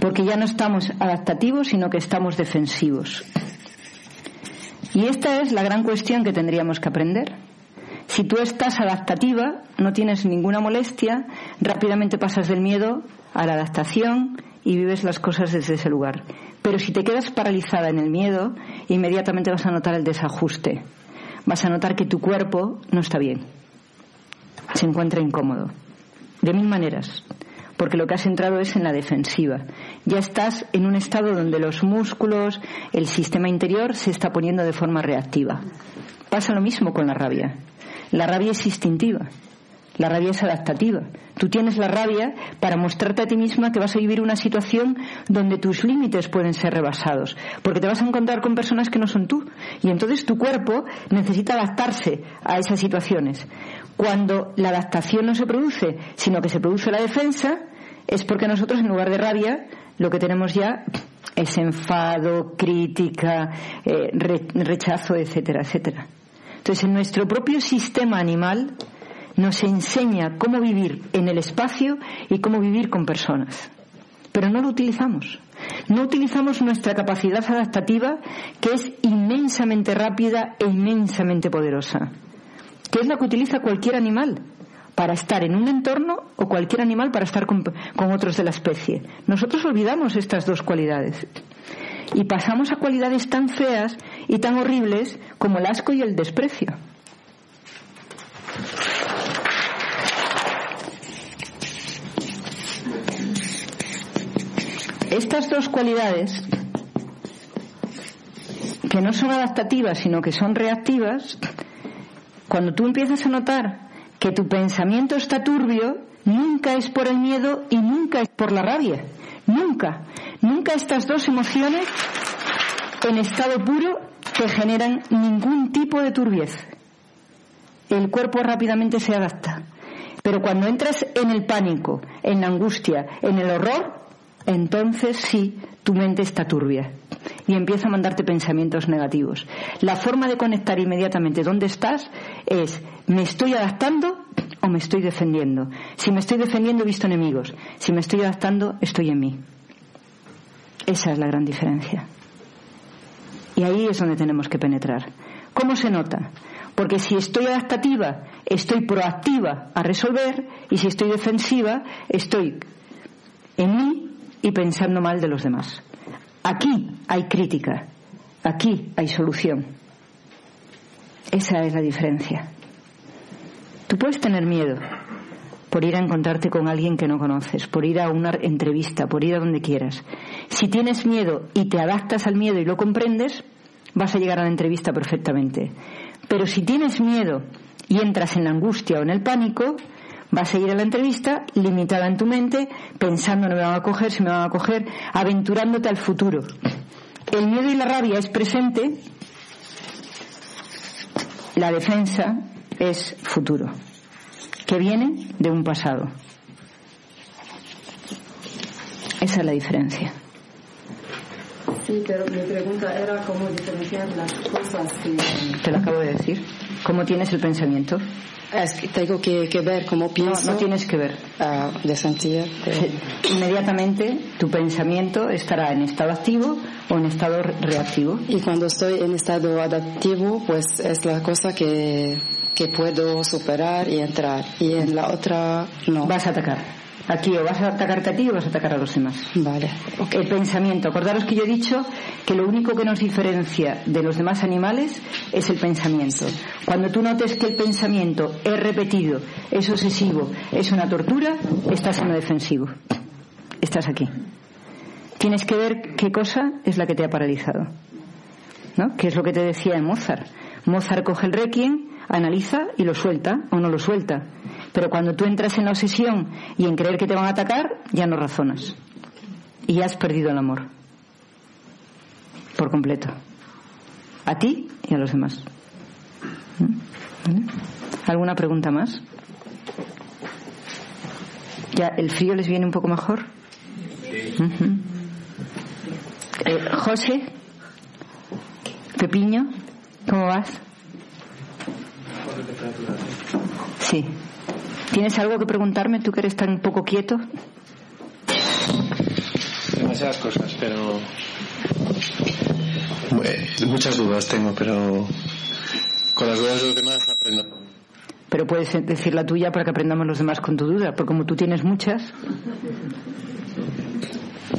Porque ya no estamos adaptativos, sino que estamos defensivos. Y esta es la gran cuestión que tendríamos que aprender. Si tú estás adaptativa, no tienes ninguna molestia, rápidamente pasas del miedo a la adaptación y vives las cosas desde ese lugar. Pero si te quedas paralizada en el miedo, inmediatamente vas a notar el desajuste. Vas a notar que tu cuerpo no está bien. Se encuentra incómodo. De mil maneras. Porque lo que has entrado es en la defensiva. Ya estás en un estado donde los músculos, el sistema interior se está poniendo de forma reactiva. Pasa lo mismo con la rabia. La rabia es instintiva. La rabia es adaptativa. Tú tienes la rabia para mostrarte a ti misma que vas a vivir una situación donde tus límites pueden ser rebasados, porque te vas a encontrar con personas que no son tú. Y entonces tu cuerpo necesita adaptarse a esas situaciones. Cuando la adaptación no se produce, sino que se produce la defensa, es porque nosotros en lugar de rabia lo que tenemos ya es enfado, crítica, eh, rechazo, etcétera, etcétera. Entonces, en nuestro propio sistema animal nos enseña cómo vivir en el espacio y cómo vivir con personas. Pero no lo utilizamos. No utilizamos nuestra capacidad adaptativa, que es inmensamente rápida e inmensamente poderosa, que es la que utiliza cualquier animal para estar en un entorno o cualquier animal para estar con, con otros de la especie. Nosotros olvidamos estas dos cualidades y pasamos a cualidades tan feas y tan horribles como el asco y el desprecio. Estas dos cualidades, que no son adaptativas, sino que son reactivas, cuando tú empiezas a notar que tu pensamiento está turbio, nunca es por el miedo y nunca es por la rabia. Nunca. Nunca estas dos emociones en estado puro te generan ningún tipo de turbiez. El cuerpo rápidamente se adapta. Pero cuando entras en el pánico, en la angustia, en el horror, entonces sí, tu mente está turbia y empieza a mandarte pensamientos negativos. La forma de conectar inmediatamente dónde estás es, ¿me estoy adaptando o me estoy defendiendo? Si me estoy defendiendo, he visto enemigos. Si me estoy adaptando, estoy en mí. Esa es la gran diferencia. Y ahí es donde tenemos que penetrar. ¿Cómo se nota? Porque si estoy adaptativa, estoy proactiva a resolver y si estoy defensiva, estoy en mí y pensando mal de los demás. Aquí hay crítica, aquí hay solución. Esa es la diferencia. Tú puedes tener miedo por ir a encontrarte con alguien que no conoces, por ir a una entrevista, por ir a donde quieras. Si tienes miedo y te adaptas al miedo y lo comprendes, vas a llegar a la entrevista perfectamente. Pero si tienes miedo y entras en la angustia o en el pánico, vas a ir a la entrevista limitada en tu mente, pensando no me van a coger, si me van a coger, aventurándote al futuro. El miedo y la rabia es presente, la defensa es futuro, que viene de un pasado. Esa es la diferencia. Sí, pero mi pregunta era cómo diferenciar las cosas que... Te lo acabo de decir. ¿Cómo tienes el pensamiento? Es que tengo que, ver cómo pienso. No, no tienes que ver. Ah, de sentir. Inmediatamente tu pensamiento estará en estado activo o en estado reactivo. Y cuando estoy en estado adaptivo, pues es la cosa que, que puedo superar y entrar. Y en la otra no. Vas a atacar. Aquí o vas a atacarte a ti o vas a atacar a los demás. Vale. El pensamiento. Acordaros que yo he dicho que lo único que nos diferencia de los demás animales es el pensamiento. Cuando tú notes que el pensamiento es repetido, es obsesivo, es una tortura, estás en lo defensivo. Estás aquí. Tienes que ver qué cosa es la que te ha paralizado. ¿No? ¿Qué es lo que te decía en Mozart? Mozart coge el requiem, analiza y lo suelta o no lo suelta. Pero cuando tú entras en la obsesión y en creer que te van a atacar, ya no razonas. Y ya has perdido el amor. Por completo. A ti y a los demás. ¿Mm? ¿Alguna pregunta más? ¿Ya el frío les viene un poco mejor? Eh, José, Pepiño, ¿cómo vas? Sí. ¿Tienes algo que preguntarme, tú que eres tan poco quieto? Demasiadas cosas, pero. Eh, Muchas dudas tengo, pero. Con las dudas de los demás aprendo. Pero puedes decir la tuya para que aprendamos los demás con tu duda, porque como tú tienes muchas.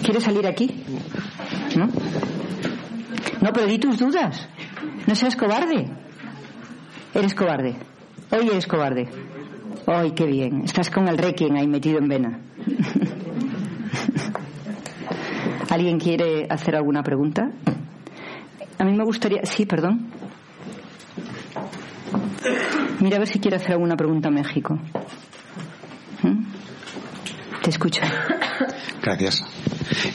¿Quieres salir aquí? ¿No? No, pero di tus dudas. No seas cobarde. Eres cobarde. Hoy eres cobarde. Ay, qué bien. Estás con el requiem ahí metido en vena. ¿Alguien quiere hacer alguna pregunta? A mí me gustaría. Sí, perdón. Mira a ver si quiere hacer alguna pregunta a México. ¿Mm? Te escucho. Gracias.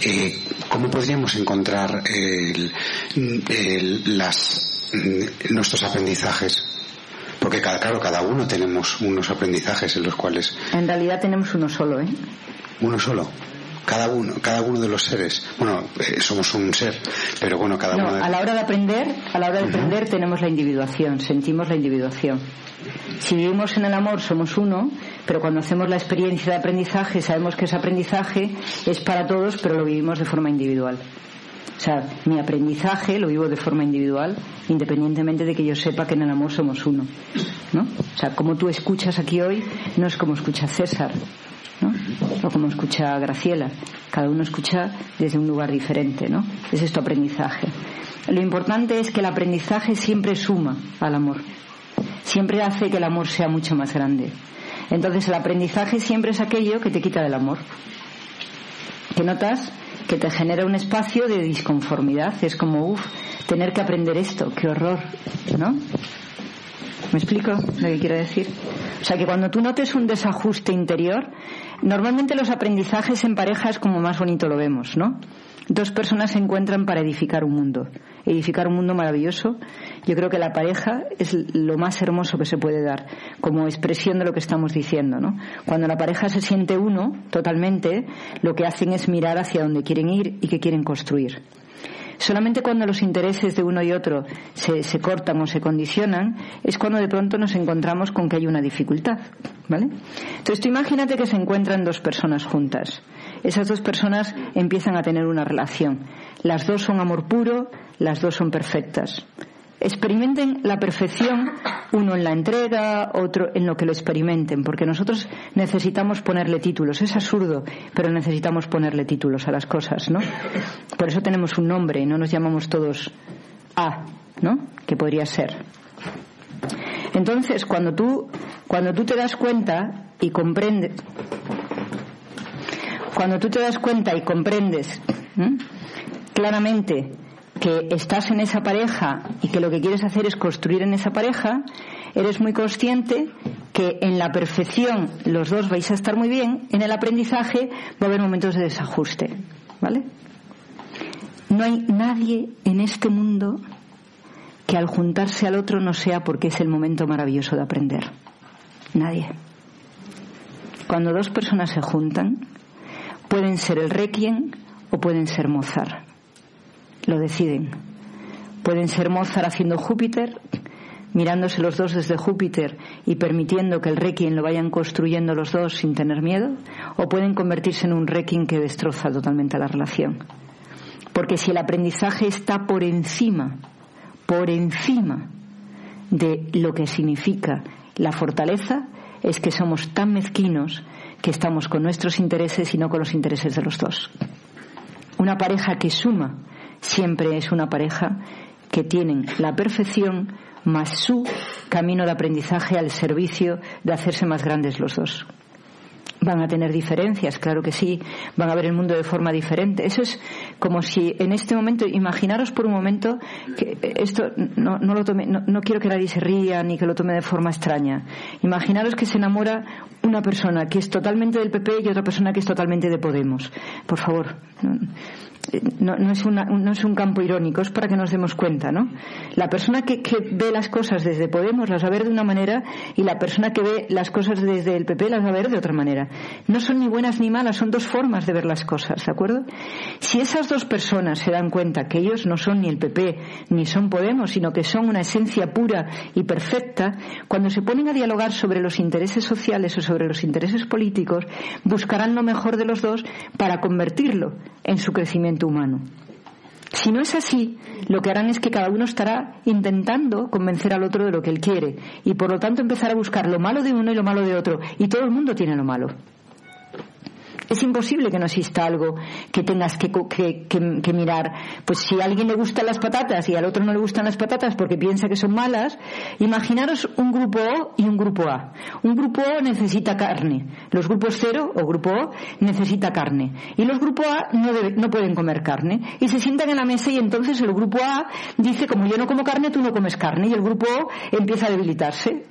Eh, ¿Cómo podríamos encontrar el- las, mm, nuestros aprendizajes? Porque cada, claro, cada uno tenemos unos aprendizajes en los cuales En realidad tenemos uno solo, ¿eh? uno solo, cada uno, cada uno de los seres. Bueno, eh, somos un ser, pero bueno, cada No, uno. de- a la hora de aprender, a la hora de aprender tenemos la individuación, sentimos la individuación. Si vivimos en el amor somos uno, pero cuando hacemos la experiencia de aprendizaje sabemos que ese aprendizaje es para todos, pero lo vivimos de forma individual. Sea, mi aprendizaje lo vivo de forma individual, independientemente de que yo sepa que en el amor somos uno. ¿no? O sea, como tú escuchas aquí hoy, no es como escucha César, ¿no? o como escucha Graciela. Cada uno escucha desde un lugar diferente, ¿no? Es tu aprendizaje. Lo importante es que el aprendizaje siempre suma al amor. Siempre hace que el amor sea mucho más grande. Entonces el aprendizaje siempre es aquello que te quita del amor. Que notas que te genera un espacio de disconformidad. Es como, uff, tener que aprender esto, qué horror, ¿no? ¿Me explico lo que quiero decir? O sea, que cuando tú notes un desajuste interior, normalmente los aprendizajes en pareja es como más bonito lo vemos, ¿no? Dos personas se encuentran para edificar un mundo, edificar un mundo maravilloso. Yo creo que la pareja es lo más hermoso que se puede dar, como expresión de lo que estamos diciendo, ¿no? Cuando la pareja se siente uno, totalmente, lo que hacen es mirar hacia dónde quieren ir y qué quieren construir. Solamente cuando los intereses de uno y otro se, cortan o se condicionan es cuando de pronto nos encontramos con que hay una dificultad, ¿vale? Entonces tú imagínate que se encuentran dos personas juntas. Esas dos personas empiezan a tener una relación. Las dos son amor puro, las dos son perfectas. Experimenten la perfección, uno en la entrega, otro en lo que lo experimenten, porque nosotros necesitamos ponerle títulos. Es absurdo, pero necesitamos ponerle títulos a las cosas, ¿no? Por eso tenemos un nombre, no nos llamamos todos A, ¿no? Que podría ser. Entonces, cuando tú, cuando tú te das cuenta y comprendes, cuando tú te das cuenta y comprendes claramente que estás en esa pareja y que lo que quieres hacer es construir en esa pareja, eres muy consciente que en la perfección los dos vais a estar muy bien, en el aprendizaje va a haber momentos de desajuste, ¿vale? No hay nadie en este mundo que al juntarse al otro no sea porque es el momento maravilloso de aprender. Nadie. Cuando dos personas se juntan, pueden ser el Requiem o pueden ser Mozart. Lo deciden. Pueden ser Mozart haciendo Júpiter, mirándose los dos desde Júpiter y permitiendo que el Requiem lo vayan construyendo los dos sin tener miedo, o pueden convertirse en un Requiem que destroza totalmente la relación. Porque si el aprendizaje está por encima, por encima de lo que significa la fortaleza, es que somos tan mezquinos que estamos con nuestros intereses y no con los intereses de los dos. Una pareja que suma siempre es una pareja que tienen la perfección más su camino de aprendizaje al servicio de hacerse más grandes los dos. Van a tener diferencias, claro que sí, van a ver el mundo de forma diferente. Eso es como si en este momento, imaginaros por un momento que esto no, no lo tome, no, no quiero que nadie se ría ni que lo tome de forma extraña. Imaginaros que se enamora una persona que es totalmente del PP y otra persona que es totalmente de Podemos. Por favor, no, es una- no es un campo irónico, es para que nos demos cuenta, ¿no? La persona que, que ve las cosas desde Podemos las va a ver de una manera y la persona que ve las cosas desde el PP las va a ver de otra manera. No son ni buenas ni malas, son dos formas de ver las cosas, ¿de acuerdo? Si esas dos personas se dan cuenta que ellos no son ni el PP ni son Podemos, sino que son una esencia pura y perfecta, cuando se ponen a dialogar sobre los intereses sociales o sobre los intereses políticos, buscarán lo mejor de los dos para convertirlo en su crecimiento humano. Si no es así, lo que harán es que cada uno estará intentando convencer al otro de lo que él quiere y por lo tanto empezar a buscar lo malo de uno y lo malo de otro y todo el mundo tiene lo malo. Es imposible que no exista algo que tengas que, que mirar. Pues si a alguien le gustan las patatas y al otro no le gustan las patatas porque piensa que son malas, imaginaros un grupo O y un grupo A. Un grupo O necesita carne. Los grupos cero o grupo O necesita carne. Y los grupos A no, debe- no pueden comer carne. Y se sientan en la mesa y entonces el grupo A dice, como yo no como carne, tú no comes carne. Y el grupo O empieza a debilitarse.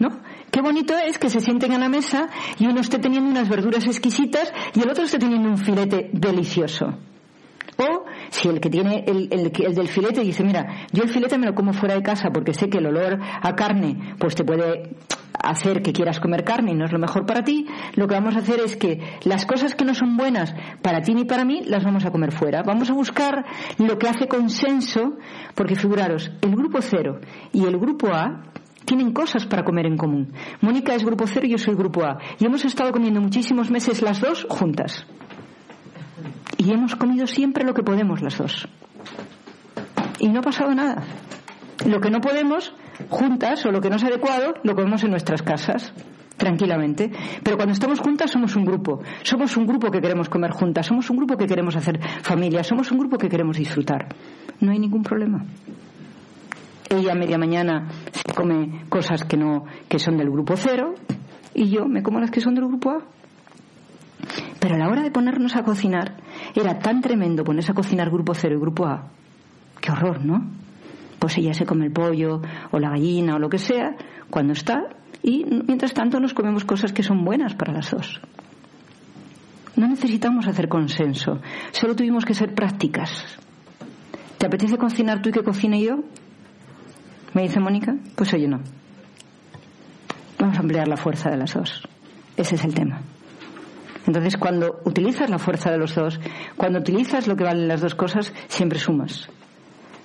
¿No? Qué bonito es que se sienten a la mesa y uno esté teniendo unas verduras exquisitas y el otro esté teniendo un filete delicioso. O si el que tiene el, el el del filete dice, mira, yo el filete me lo como fuera de casa porque sé que el olor a carne pues te puede hacer que quieras comer carne y no es lo mejor para ti, lo que vamos a hacer es que las cosas que no son buenas para ti ni para mí las vamos a comer fuera. Vamos a buscar lo que hace consenso, porque figuraros, el grupo cero y el grupo A tienen cosas para comer en común. Mónica es grupo cero y yo soy grupo A. Y hemos estado comiendo muchísimos meses las dos juntas. Y hemos comido siempre lo que podemos las dos. Y no ha pasado nada. Lo que no podemos juntas o lo que no es adecuado lo comemos en nuestras casas tranquilamente. Pero cuando estamos juntas somos un grupo. Somos un grupo que queremos comer juntas. Somos un grupo que queremos hacer familia. Somos un grupo que queremos disfrutar. No hay ningún problema ella a media mañana se come cosas que no que son del grupo cero y yo me como las que son del grupo A pero a la hora de ponernos a cocinar era tan tremendo ponerse a cocinar grupo cero y grupo A qué horror ¿no? pues ella se come el pollo o la gallina o lo que sea cuando está y mientras tanto nos comemos cosas que son buenas para las dos no necesitamos hacer consenso solo tuvimos que ser prácticas ¿te apetece cocinar tú y que cocine yo? ¿Me dice Mónica? Pues oye, no. Vamos a ampliar la fuerza de las dos. Ese es el tema. Entonces, cuando utilizas la fuerza de los dos, cuando utilizas lo que valen las dos cosas, siempre sumas.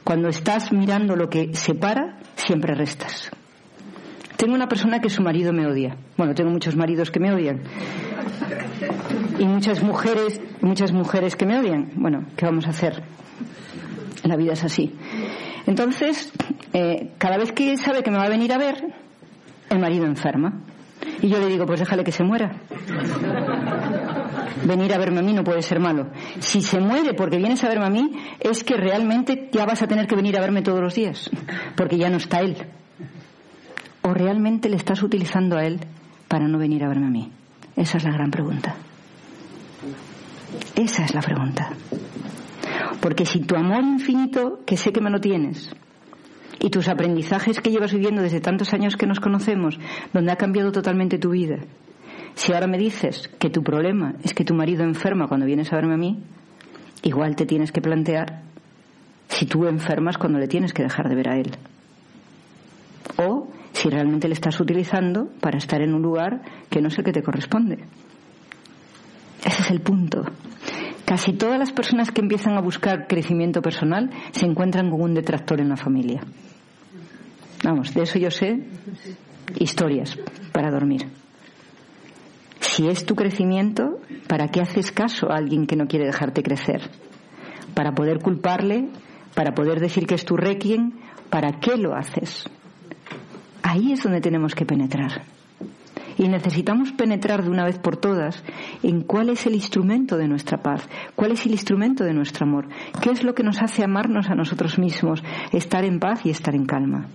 Cuando estás mirando lo que separa, siempre restas. Tengo una persona que su marido me odia. Bueno, tengo muchos maridos que me odian. Y muchas mujeres, muchas mujeres que me odian. Bueno, ¿qué vamos a hacer? La vida es así. Entonces, eh, cada vez que sabe que me va a venir a ver, el marido enferma. Y yo le digo, pues déjale que se muera. Venir a verme a mí no puede ser malo. Si se muere porque vienes a verme a mí, es que realmente ya vas a tener que venir a verme todos los días, porque ya no está él. ¿O realmente le estás utilizando a él para no venir a verme a mí? Esa es la gran pregunta. Esa es la pregunta. Porque si tu amor infinito, que sé que me lo tienes, y tus aprendizajes que llevas viviendo desde tantos años que nos conocemos, donde ha cambiado totalmente tu vida, si ahora me dices que tu problema es que tu marido enferma cuando vienes a verme a mí, igual te tienes que plantear si tú enfermas cuando le tienes que dejar de ver a él. O si realmente le estás utilizando para estar en un lugar que no es el que te corresponde. Ese es el punto. Casi todas las personas que empiezan a buscar crecimiento personal se encuentran con un detractor en la familia. Vamos, de eso yo sé historias para dormir. Si es tu crecimiento, ¿para qué haces caso a alguien que no quiere dejarte crecer? ¿Para poder culparle? ¿Para poder decir que es tu requiem? ¿Para qué lo haces? Ahí es donde tenemos que penetrar. Y necesitamos penetrar de una vez por todas en cuál es el instrumento de nuestra paz, cuál es el instrumento de nuestro amor, qué es lo que nos hace amarnos a nosotros mismos, estar en paz y estar en calma.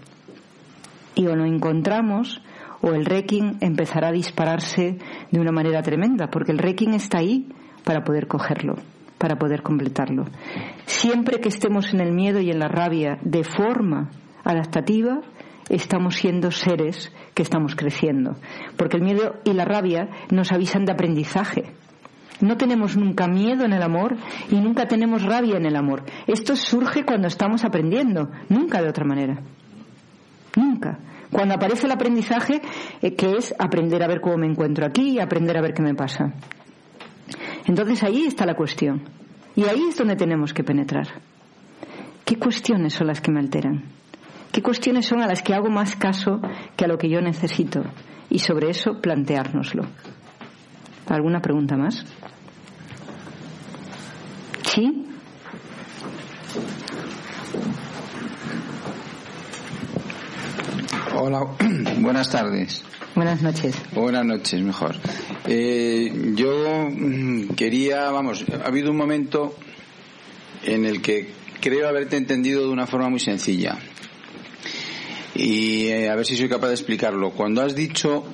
Y o lo encontramos o el requiem empezará a dispararse de una manera tremenda, porque el requiem está ahí para poder cogerlo, para poder completarlo. Siempre que estemos en el miedo y en la rabia de forma adaptativa, estamos siendo seres que estamos creciendo. Porque el miedo y la rabia nos avisan de aprendizaje. No tenemos nunca miedo en el amor y nunca tenemos rabia en el amor. Esto surge cuando estamos aprendiendo, nunca de otra manera. Nunca. Cuando aparece el aprendizaje, eh, que es aprender a ver cómo me encuentro aquí y aprender a ver qué me pasa. Entonces ahí está la cuestión. Y ahí es donde tenemos que penetrar. ¿Qué cuestiones son las que me alteran? ¿Qué cuestiones son a las que hago más caso que a lo que yo necesito? Y sobre eso planteárnoslo. ¿Alguna pregunta más? ¿Sí? Hola, buenas tardes. Buenas noches. Buenas noches, mejor. Eh, yo mm, quería, vamos, ha habido un momento en el que creo haberte entendido de una forma muy sencilla. Y eh, a ver si soy capaz de explicarlo. Cuando has dicho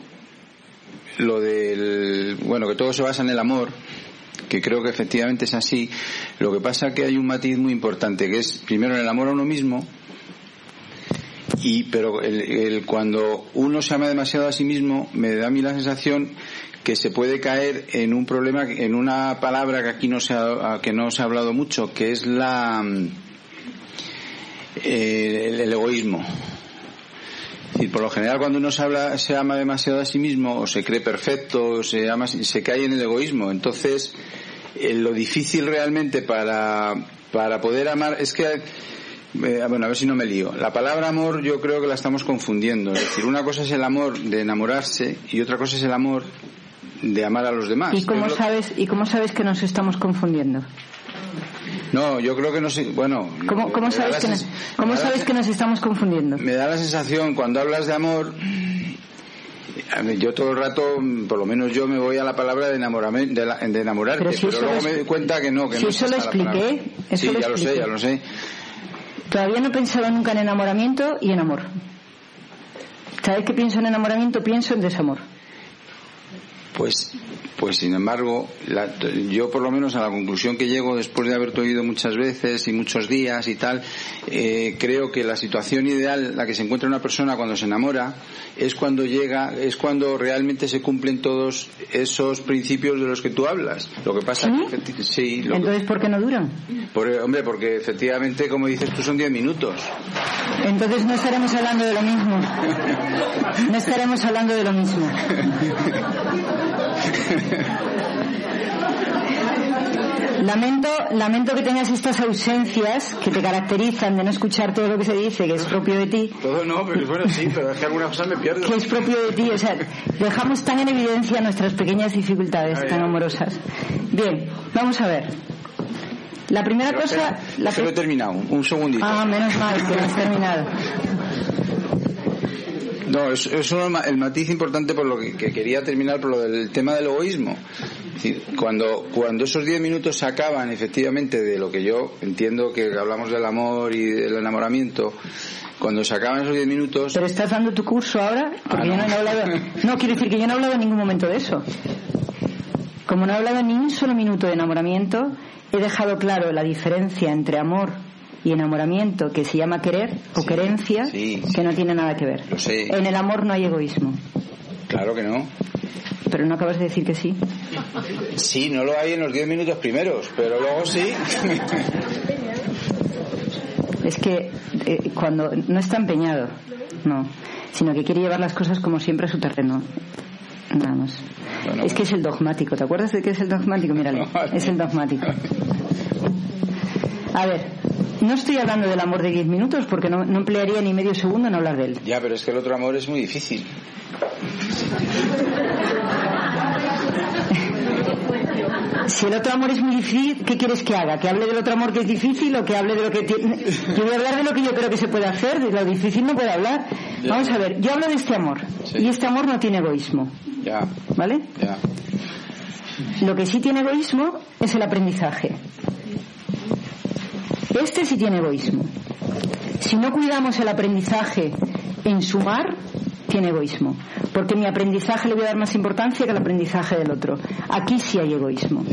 lo del, bueno, que todo se basa en el amor, que creo que efectivamente es así, lo que pasa que hay un matiz muy importante, que es primero el amor a uno mismo, y pero el, cuando uno se ama demasiado a sí mismo me da a mí la sensación que se puede caer en un problema en una palabra que aquí no se ha, que no se ha hablado mucho que es la eh, el, egoísmo y por lo general cuando uno se habla se ama demasiado a sí mismo o se cree perfecto o se ama se cae en el egoísmo entonces eh, lo difícil realmente para para poder amar es que eh, bueno, a ver si no me lío. La palabra amor yo creo que la estamos confundiendo. Es decir, una cosa es el amor de enamorarse y otra cosa es el amor de amar a los demás. ¿Y cómo, sabes, ¿y cómo sabes que nos estamos confundiendo? No, yo creo que no sé. Bueno. ¿Cómo, sabes, que nos, ¿cómo sabes que nos estamos confundiendo? Me da la sensación, cuando hablas de amor, yo todo el rato, por lo menos yo me voy a la palabra de, enamoramiento, de, enamorarte, pero, luego me doy cuenta que no, que si no eso lo expliqué. sí, ya lo sé, ya lo sé. Todavía no he pensado nunca en enamoramiento y en amor. Cada vez que pienso en enamoramiento pienso en desamor. Pues, pues sin embargo, yo por lo menos a la conclusión que llego después de haberte oído muchas veces y muchos días y tal, eh, creo que la situación ideal, la que se encuentra una persona cuando se enamora, es cuando llega, es cuando realmente se cumplen todos esos principios de los que tú hablas. Lo que pasa que sí. Entonces, ¿por qué no duran? hombre, porque efectivamente, como dices tú, son 10 minutos. Entonces no estaremos hablando de lo mismo. No estaremos hablando de lo mismo. Lamento, lamento que tengas estas ausencias que te caracterizan de no escuchar todo lo que se dice, que es propio de ti. Todo no, pero bueno, sí, pero es que algunas cosas me pierdo. Que es propio de ti, o sea, dejamos tan en evidencia nuestras pequeñas dificultades tan amorosas. Bien, vamos a ver. La primera cosa... la que... he terminado, un segundito. Ah, menos mal que no has terminado. No, es, es el matiz importante por lo que, quería terminar por lo del tema del egoísmo. cuando, cuando esos diez minutos se acaban efectivamente de lo que yo entiendo que hablamos del amor y del enamoramiento, cuando se acaban esos diez minutos. Pero estás dando tu curso ahora, porque ah, yo no he hablado. No, quiero decir que yo no he hablado en ningún momento de eso. Como no he hablado ni un solo minuto de enamoramiento, he dejado claro la diferencia entre amor y enamoramiento que se llama querer o querencia que no tiene nada que ver. En el amor no hay egoísmo. Claro que no. Pero no acabas de decir que sí. Sí, no lo hay en los diez minutos primeros, pero luego sí. Es que eh, cuando no está empeñado, no, sino que quiere llevar las cosas como siempre a su terreno. Nada más. es que es el dogmático. ¿Te acuerdas de qué es el dogmático? Míralo. Es el dogmático. A ver, no estoy hablando del amor de 10 minutos porque no, emplearía ni medio segundo en hablar de él. Ya, pero es que el otro amor es muy difícil. Si el otro amor es muy difícil, ¿qué quieres que haga? ¿Que hable del otro amor que es difícil o que hable de lo que tiene? Yo voy a hablar de lo que yo creo que se puede hacer, de lo difícil no puedo hablar. Vamos a ver, yo hablo de este amor y este amor no tiene egoísmo. Ya. ¿Vale? Ya. Lo que sí tiene egoísmo es el aprendizaje. Este sí tiene egoísmo. Si no cuidamos el aprendizaje en sumar, tiene egoísmo. Porque mi aprendizaje le voy a dar más importancia que el aprendizaje del otro. Aquí sí hay egoísmo.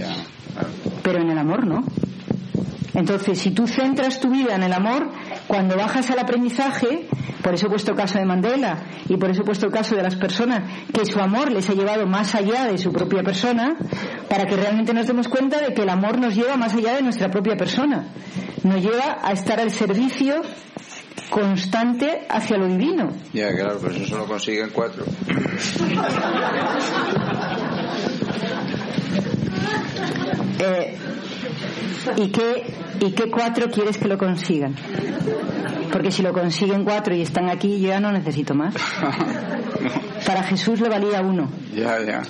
Pero en el amor no. Entonces, si tú centras tu vida en el amor, Cuando bajas al aprendizaje, por eso he puesto el caso de Mandela y por eso he puesto el caso de las personas que su amor les ha llevado más allá de su propia persona, para que realmente nos demos cuenta de que el amor nos lleva más allá de nuestra propia persona. Nos lleva a estar al servicio constante hacia lo divino. Ya, claro, pero eso solo consiguen cuatro. Eh, ¿y, qué, ¿Y qué cuatro quieres que lo consigan? Porque si lo consiguen cuatro y están aquí, yo ya no necesito más. Para Jesús le valía uno. Ya, ya.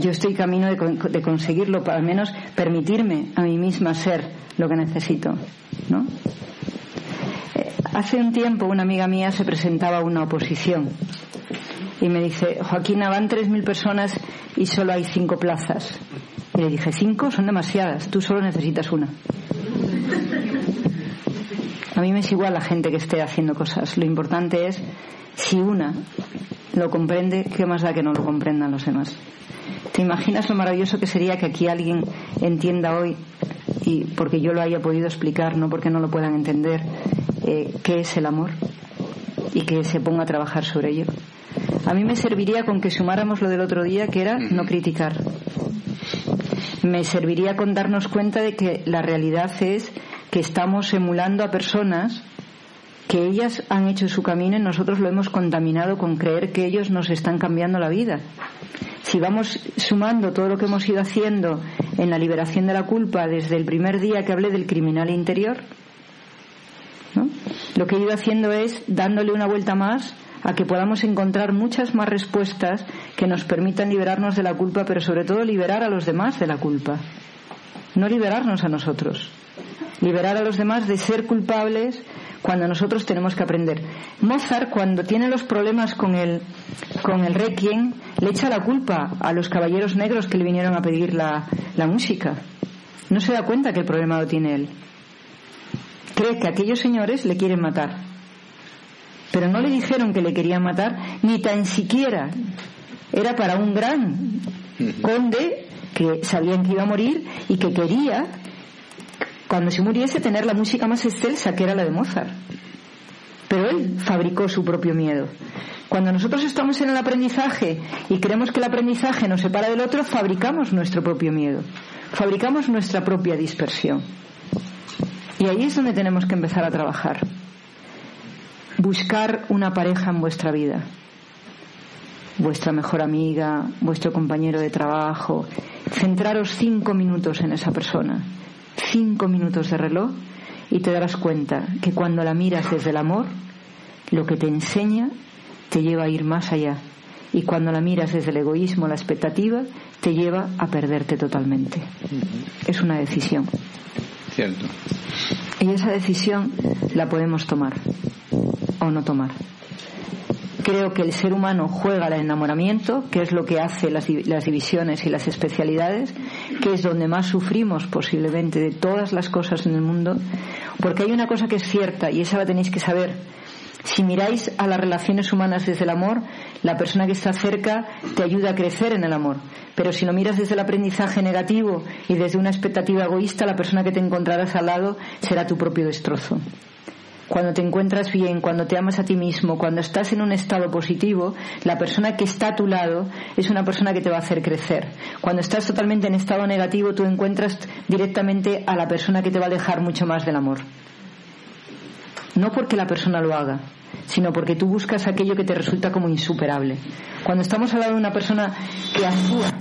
Yo estoy camino de, de conseguirlo, para al menos permitirme a mí misma ser lo que necesito. ¿no? Eh, hace un tiempo una amiga mía se presentaba a una oposición y me dice, Joaquina, van 3.000 personas y solo hay cinco plazas. Y le dije, cinco son demasiadas, tú solo necesitas una. A mí me es igual la gente que esté haciendo cosas. Lo importante es si una lo comprende, ¿qué más da que no lo comprendan los demás? ¿Te imaginas lo maravilloso que sería que aquí alguien entienda hoy, y porque yo lo haya podido explicar, no porque no lo puedan entender, eh, qué es el amor y que se ponga a trabajar sobre ello? A mí me serviría con que sumáramos lo del otro día, que era no criticar. Me serviría con darnos cuenta de que la realidad es que estamos emulando a personas que ellas han hecho su camino y nosotros lo hemos contaminado con creer que ellos nos están cambiando la vida. Si vamos sumando todo lo que hemos ido haciendo en la liberación de la culpa desde el primer día que hablé del criminal interior, ¿no? lo que he ido haciendo es dándole una vuelta más a que podamos encontrar muchas más respuestas que nos permitan liberarnos de la culpa, pero sobre todo liberar a los demás de la culpa. No liberarnos a nosotros. Liberar a los demás de ser culpables cuando nosotros tenemos que aprender. Mozart, cuando tiene los problemas con el, con el Requiem, le echa la culpa a los caballeros negros que le vinieron a pedir la, la música. No se da cuenta que el problema lo tiene él. Cree que aquellos señores le quieren matar. Pero no le dijeron que le querían matar, ni tan siquiera era para un gran conde que sabían que iba a morir y que quería, cuando se muriese, tener la música más excelsa, que era la de Mozart. Pero él fabricó su propio miedo. Cuando nosotros estamos en el aprendizaje y creemos que el aprendizaje nos separa del otro, fabricamos nuestro propio miedo, fabricamos nuestra propia dispersión. Y ahí es donde tenemos que empezar a trabajar. Buscar una pareja en vuestra vida. Vuestra mejor amiga, vuestro compañero de trabajo. Centraros cinco minutos en esa persona. Cinco minutos de reloj y te darás cuenta que cuando la miras desde el amor, lo que te enseña te lleva a ir más allá. Y cuando la miras desde el egoísmo, la expectativa, te lleva a perderte totalmente. Es una decisión. Cierto. Y esa decisión la podemos tomar o no tomar. Creo que el ser humano juega al enamoramiento, que es lo que hace las, di- las divisiones y las especialidades, que es donde más sufrimos posiblemente de todas las cosas en el mundo, porque hay una cosa que es cierta y esa la tenéis que saber. Si miráis a las relaciones humanas desde el amor, la persona que está cerca te ayuda a crecer en el amor. Pero si lo miras desde el aprendizaje negativo y desde una expectativa egoísta, la persona que te encontrarás al lado será tu propio destrozo. Cuando te encuentras bien, cuando te amas a ti mismo, cuando estás en un estado positivo, la persona que está a tu lado es una persona que te va a hacer crecer. Cuando estás totalmente en estado negativo, tú encuentras directamente a la persona que te va a alejar mucho más del amor. No porque la persona lo haga, sino porque tú buscas aquello que te resulta como insuperable. Cuando estamos al lado de una persona que actúa,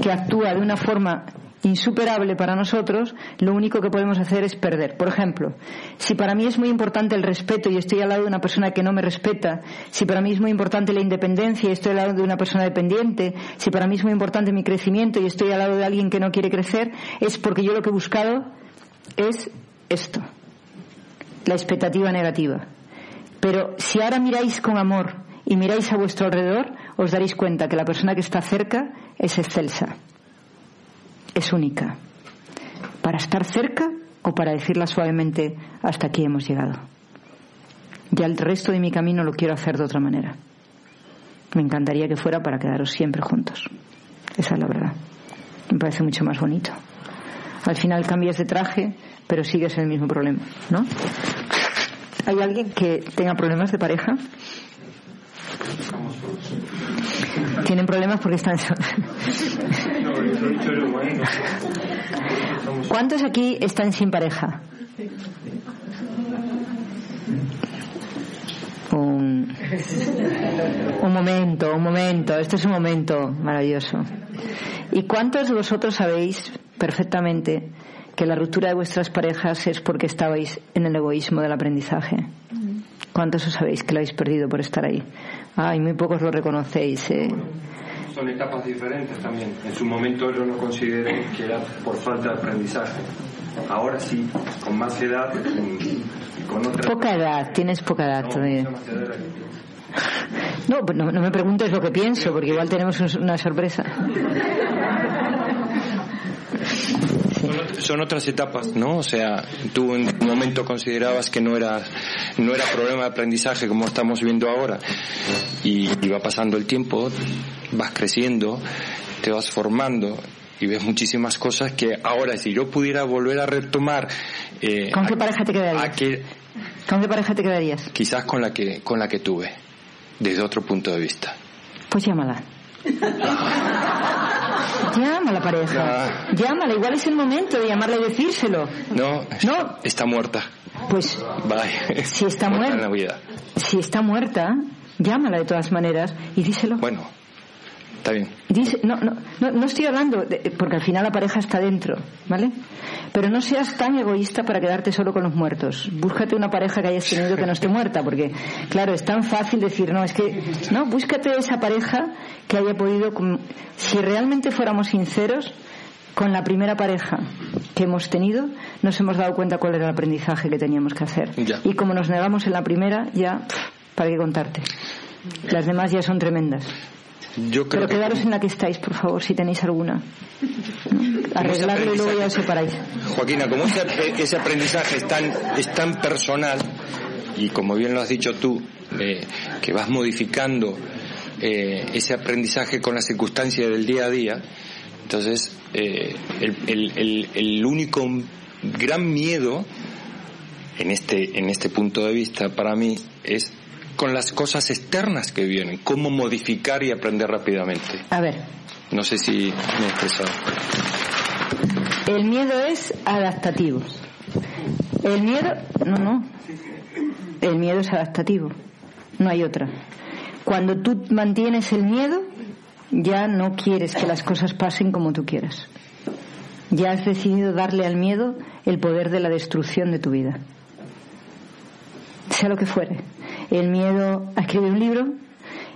que actúa de una forma insuperable para nosotros, lo único que podemos hacer es perder. Por ejemplo, si para mí es muy importante el respeto y estoy al lado de una persona que no me respeta, si para mí es muy importante la independencia y estoy al lado de una persona dependiente, si para mí es muy importante mi crecimiento y estoy al lado de alguien que no quiere crecer, es porque yo lo que he buscado es esto, la expectativa negativa. Pero si ahora miráis con amor y miráis a vuestro alrededor, os daréis cuenta que la persona que está cerca es excelsa, es única. Para estar cerca o para decirla suavemente, hasta aquí hemos llegado. Ya el resto de mi camino lo quiero hacer de otra manera. Me encantaría que fuera para quedaros siempre juntos. Esa es la verdad. Me parece mucho más bonito. Al final cambias de traje, pero sigues el mismo problema, ¿no? ¿Hay alguien que tenga problemas de pareja? Tienen problemas porque están. ¿Cuántos aquí están sin pareja? Un, un momento, un momento. Este es un momento maravilloso. ¿Y cuántos de vosotros sabéis perfectamente que la ruptura de vuestras parejas es porque estabais en el egoísmo del aprendizaje? ¿Cuántos os sabéis que lo habéis perdido por estar ahí? Ay, muy pocos lo reconocéis. ¿eh? Son etapas diferentes también. En su momento yo no consideré que era por falta de aprendizaje. Ahora sí, con más edad y con otra... Poca edad, tienes poca edad No, todavía. No, pues no, no me preguntes lo que pienso, porque igual tenemos un- una sorpresa. Son otras etapas, ¿no? O sea, tú en un momento considerabas que no era, no era problema de aprendizaje como estamos viendo ahora. Y, y va pasando el tiempo, vas creciendo, te vas formando y ves muchísimas cosas que ahora si yo pudiera volver a retomar eh, ¿Con qué pareja te quedarías? ¿Con qué pareja te quedarías? quizás con la que con la que tuve desde otro punto de vista Pues llámala. Llama a la pareja. Llámala, igual es el momento de llamarla y decírselo. no No. está muerta Pues bye si está muerta, si está muerta, llámala de todas maneras y díselo. bueno está bien Dice, no, no, no, no estoy hablando, de- porque al final la pareja está dentro, ¿vale? Pero no seas tan egoísta para quedarte solo con los muertos. Búscate una pareja que hayas tenido que no esté muerta, porque, claro, es tan fácil decir, no, es que, no, búscate esa pareja que haya podido, si realmente fuéramos sinceros, con la primera pareja que hemos tenido, nos hemos dado cuenta cuál era el aprendizaje que teníamos que hacer. Ya. Y como nos negamos en la primera, ya, pff, ¿para qué contarte? Las demás ya son tremendas. Yo creo Pero que quedaros en la que estáis, por favor, si tenéis alguna. ¿No? Arreglarlo y luego ya os separáis. Joaquina, como ese, ese aprendizaje es tan, es tan personal y como bien lo has dicho tú, eh, que vas modificando eh, ese aprendizaje con las circunstancias del día a día, entonces eh, el, el- el- el único gran miedo en este, en este punto de vista para mí es con las cosas externas que vienen, cómo modificar y aprender rápidamente. A ver, No sé si me he expresado. el miedo es adaptativo. El miedo, no, no. El miedo es adaptativo. No hay otra. Cuando tú mantienes el miedo, ya no quieres que las cosas pasen como tú quieras. Ya has decidido darle al miedo el poder de la destrucción de tu vida. Sea lo que fuere. El miedo a escribir un libro,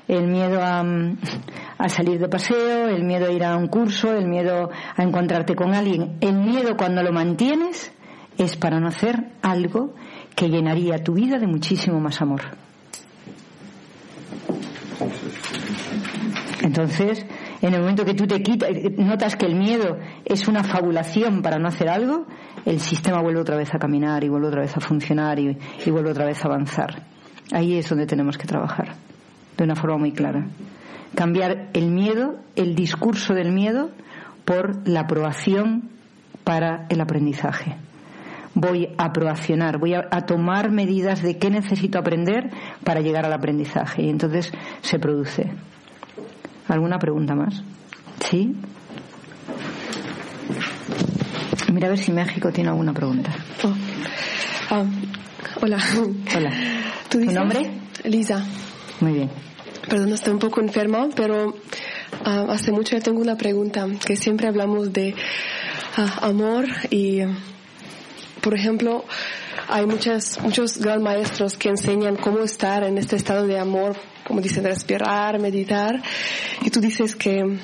el miedo a, mm, a salir de paseo, el miedo a ir a un curso, el miedo a encontrarte con alguien. El miedo cuando lo mantienes es para no hacer algo que llenaría tu vida de muchísimo más amor. Entonces, en el momento que tú te quitas, notas que el miedo es una fabulación para no hacer algo, el sistema vuelve otra vez a caminar y vuelve otra vez a funcionar y, vuelve otra vez a avanzar. Ahí es donde tenemos que trabajar, de una forma muy clara. Cambiar el miedo, el discurso del miedo, por la aprobación para el aprendizaje. Voy a aprobacionar, voy a tomar medidas de qué necesito aprender para llegar al aprendizaje. Y entonces se produce. ¿Alguna pregunta más? ¿Sí? Mira a ver si México tiene alguna pregunta. Oh. Ah, hola. Hola. ¿Tu ¿Tu nombre? Lisa. Muy bien. Perdón, estoy un poco enferma, pero ah, hace mucho ya tengo una pregunta, que siempre hablamos de ah, amor y, por ejemplo, hay muchas, muchos gran maestros que enseñan cómo estar en este estado de amor, como dicen, respirar, meditar, y tú dices que,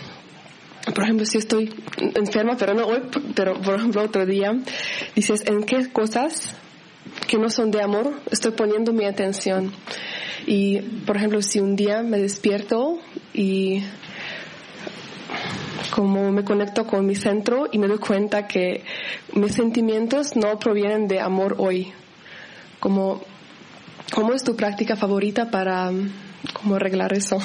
por ejemplo, si estoy enferma, pero no hoy, pero por ejemplo otro día, dices, ¿en qué cosas que no son de amor estoy poniendo mi atención? Y, por ejemplo, si un día me despierto y como me conecto con mi centro y me doy cuenta que mis sentimientos no provienen de amor hoy. Como, ¿Cómo es tu práctica favorita para como arreglar eso?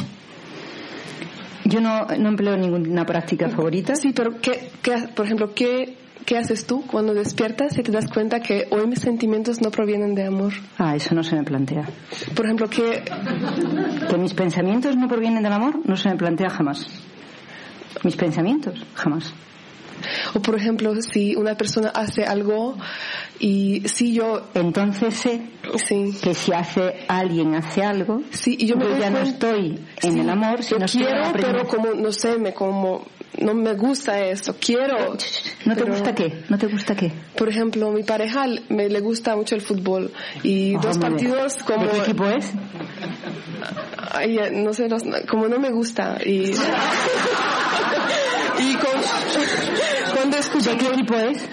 Yo no, no empleo ninguna práctica favorita. Sí, pero ¿qué, qué, por ejemplo, ¿qué, ¿qué haces tú cuando despiertas y te das cuenta que hoy mis sentimientos no provienen de amor? Ah, eso no se me plantea. Por ejemplo, que... Que mis pensamientos no provienen del amor no se me plantea jamás. Mis pensamientos, jamás. O por ejemplo, si una persona hace algo y si yo... Entonces sé sí. que si hace alguien hace algo, sí, y yo, me ya no estoy en Sí, el amor, sino quiero, pero como, no sé, me como... No me gusta eso, quiero. ¿No te pero- gusta qué? ¿No te gusta qué? Por ejemplo, mi pareja me le gusta mucho el fútbol y Oh, dos partidos como ¿De qué equipo es? Ay, eh, no sé, como no me gusta y y con, cuando ¿De qué equipo es?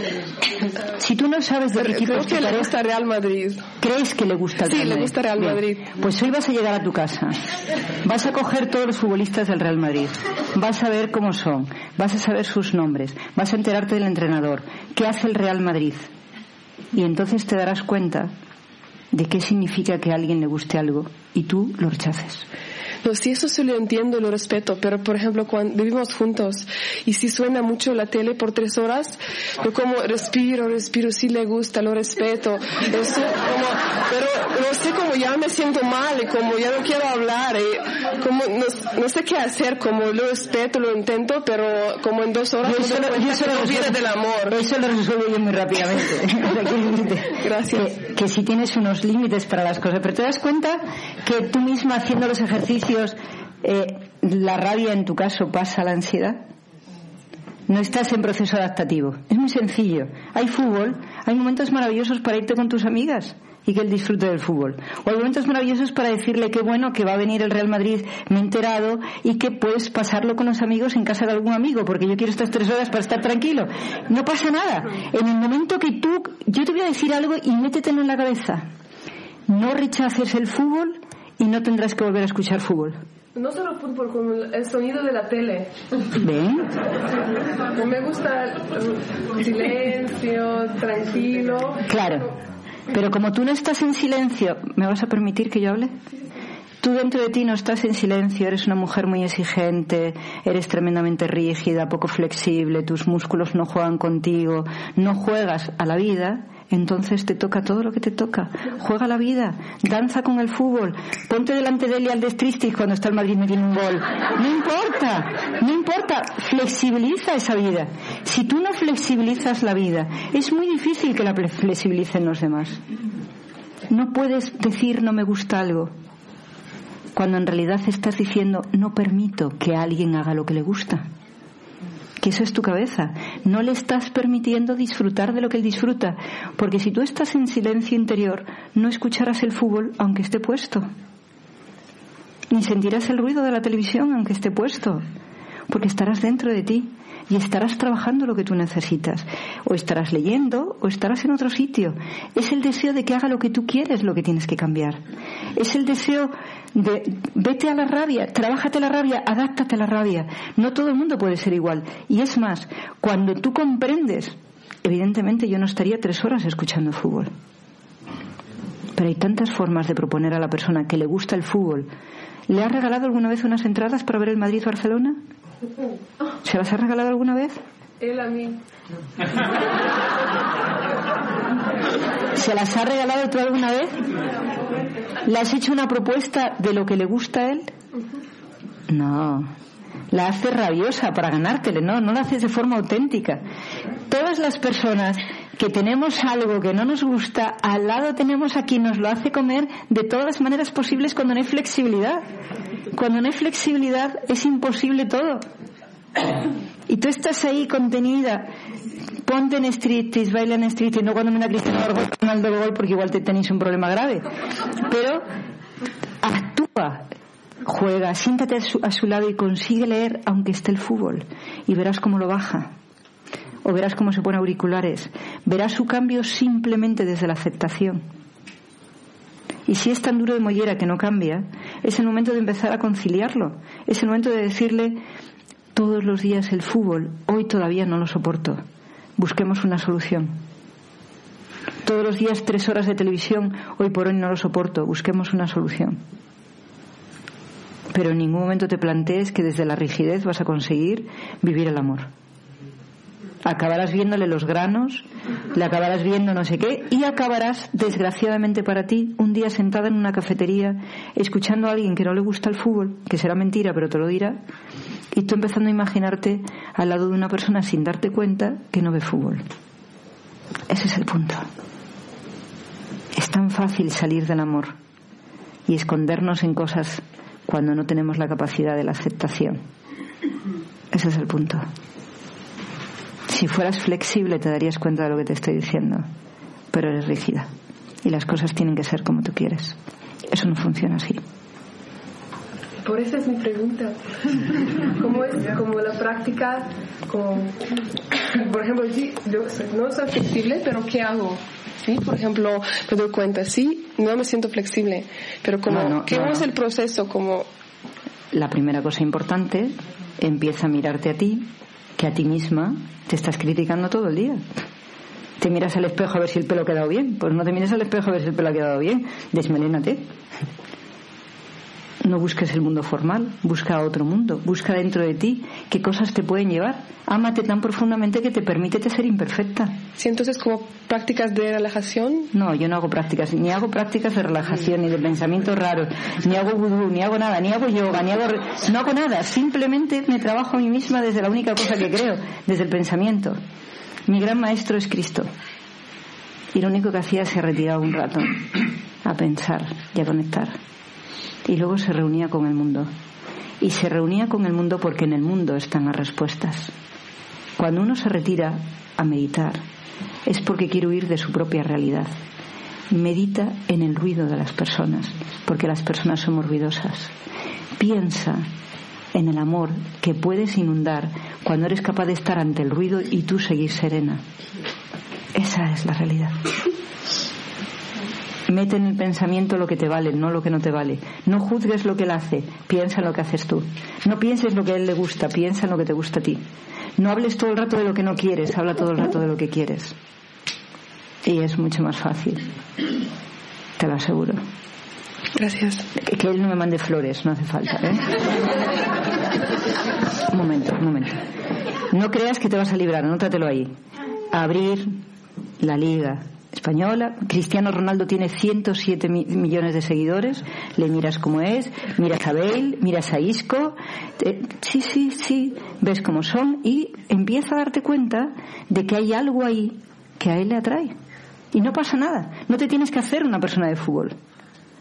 Si tú no sabes de qué equipo es que le gusta Real Madrid. ¿crees que le gusta el Sí, Real le Madrid? gusta Real Bien. Madrid. Pues hoy vas a llegar a tu casa. Vas a coger todos los futbolistas del Real Madrid. Vas a ver cómo son. Vas a saber sus nombres. Vas a enterarte del entrenador. ¿Qué hace el Real Madrid? Y entonces te darás cuenta de qué significa que a alguien le guste algo y tú lo rechaces. No, sí, eso sí lo entiendo y lo respeto, pero por ejemplo, cuando vivimos juntos y si suena mucho la tele por tres horas, yo como respiro, respiro, sí le gusta, lo respeto, eso como, pero no sé cómo ya me siento mal y como ya no quiero hablar y como no, no sé qué hacer, como lo respeto, lo intento, pero como en dos horas Yo me eso doy lo- cuenta yo eso que lo no viene resuelvo- del amor. Eso lo resuelvo yo muy rápidamente. Gracias. Que, que si tienes unos límites para las cosas, pero te das cuenta que tú misma haciendo los ejercicios, eh, la rabia en tu caso pasa a la ansiedad. No estás en proceso adaptativo. Es muy sencillo. Hay fútbol, hay momentos maravillosos para irte con tus amigas y que él disfrute del fútbol. O hay momentos maravillosos para decirle qué bueno que va a venir el Real Madrid, me he enterado, y que puedes pasarlo con los amigos en casa de algún amigo, porque yo quiero estas tres horas para estar tranquilo. No pasa nada. En el momento que tú, yo te voy a decir algo y métetelo en la cabeza. No rechaces el fútbol y no tendrás que volver a escuchar fútbol. No solo fútbol, como el sonido de la tele. ¿Ven? No me gusta el silencio, tranquilo. Claro. Pero como tú no estás en silencio, ¿me vas a permitir que yo hable? Tú dentro de ti no estás en silencio, eres una mujer muy exigente, eres tremendamente rígida, poco flexible, tus músculos no juegan contigo, no juegas a la vida, entonces te toca todo lo que te toca. Juega la vida, danza con el fútbol, ponte delante de él y al Destristis cuando está el Madrid metiendo un gol. No importa, no importa, flexibiliza esa vida. Si tú no flexibilizas la vida, es muy difícil que la flexibilicen los demás. No puedes decir no me gusta algo cuando en realidad estás diciendo no permito que alguien haga lo que le gusta. Que eso es tu cabeza. No le estás permitiendo disfrutar de lo que él disfruta. Porque si tú estás en silencio interior, no escucharás el fútbol aunque esté puesto. Ni sentirás el ruido de la televisión aunque esté puesto. Porque estarás dentro de ti y estarás trabajando lo que tú necesitas. O estarás leyendo o estarás en otro sitio. Es el deseo de que haga lo que tú quieres lo que tienes que cambiar. Es el deseo de vete a la rabia, trabájate la rabia, adáptate a la rabia. No todo el mundo puede ser igual. Y es más, cuando tú comprendes, evidentemente yo no estaría tres horas escuchando fútbol. Pero hay tantas formas de proponer a la persona que le gusta el fútbol. ¿Le has regalado alguna vez unas entradas para ver el Madrid-Barcelona? ¿Se las has regalado alguna vez? Él a mí. ¿Se las ha regalado tú alguna vez? ¿Le has hecho una propuesta de lo que le gusta a él? No. La haces rabiosa para ganártele, no, no la haces de forma auténtica. Todas las personas que tenemos algo que no nos gusta, al lado tenemos a quien nos lo hace comer de todas las maneras posibles cuando no hay flexibilidad. Cuando no hay flexibilidad es imposible todo. Y tú estás ahí contenida. Ponte en striptease, baila en striptease, no cuando una Cristiano Ronaldo gol porque igual te tenéis un problema grave. Pero actúa, juega, siéntate a su, a su lado y consigue leer aunque esté el fútbol. Y verás cómo lo baja. O verás cómo se pone auriculares. Verás su cambio simplemente desde la aceptación. Y si es tan duro de mollera que no cambia, es el momento de empezar a conciliarlo. Es el momento de decirle todos los días el fútbol, hoy todavía no lo soporto. Busquemos una solución. Todos los días tres horas de televisión, hoy por hoy no lo soporto. Busquemos una solución. Pero en ningún momento te plantees que desde la rigidez vas a conseguir vivir el amor. Acabarás viéndole los granos, le acabarás viendo no sé qué, y acabarás, desgraciadamente para ti, un día sentada en una cafetería, escuchando a alguien que no le gusta el fútbol, que será mentira, pero te lo dirá, y tú empezando a imaginarte al lado de una persona sin darte cuenta que no ve fútbol. Ese es el punto. Es tan fácil salir del amor y escondernos en cosas cuando no tenemos la capacidad de la aceptación. Ese es el punto. Si fueras flexible te darías cuenta de lo que te estoy diciendo, pero eres rígida y las cosas tienen que ser como tú quieres. Eso no funciona así. Por eso es mi pregunta. ¿Cómo es como la práctica? Como, por ejemplo, sí, yo no soy flexible, pero ¿qué hago? ¿Sí? Por ejemplo, me doy cuenta, sí, no me siento flexible, pero como, No, no, ¿qué no, es el proceso? Como, La primera cosa importante, empieza a mirarte a ti, que a ti misma te estás criticando todo el día. Te miras al espejo a ver si el pelo ha quedado bien. Pues no te mires al espejo a ver si el pelo ha quedado bien. Desmelénate. No busques el mundo formal, busca otro mundo, busca dentro de ti qué cosas te pueden llevar. Ámate tan profundamente que te permite ser imperfecta. sí, entonces como prácticas de relajación, No, yo no hago prácticas, ni hago prácticas de relajación, ni de pensamientos raros, ni hago vudú, ni hago nada, ni hago yoga, ni hago... No hago nada, simplemente me trabajo a mí misma desde la única cosa que creo, desde el pensamiento. Mi gran maestro es Cristo. Y lo único que hacía es se retiraba un rato a pensar y a conectar. Y luego se reunía con el mundo. Y se reunía con el mundo porque en el mundo están las respuestas. Cuando uno se retira a meditar es porque quiere huir de su propia realidad. Medita en el ruido de las personas, porque las personas somos ruidosas. Piensa en el amor que puedes inundar cuando eres capaz de estar ante el ruido y tú seguir serena. Esa es la realidad. Mete en el pensamiento lo que te vale, no lo que no te vale. No juzgues lo que él hace, piensa en lo que haces tú. No pienses lo que a él le gusta, piensa en lo que te gusta a ti. No hables todo el rato de lo que no quieres, habla todo el rato de lo que quieres. Y es mucho más fácil. Te lo aseguro. Gracias. Que, él no me mande flores, no hace falta. ¿eh? Un momento, un momento. No creas que te vas a librar, anótatelo ahí. Abrir la liga española. Cristiano Ronaldo tiene 107 mi- millones de seguidores. Le miras cómo es, miras a Bale, miras a Isco. Eh, sí, sí, sí, ves cómo son y empieza a darte cuenta de que hay algo ahí que a él le atrae. Y no pasa nada. No te tienes que hacer una persona de fútbol.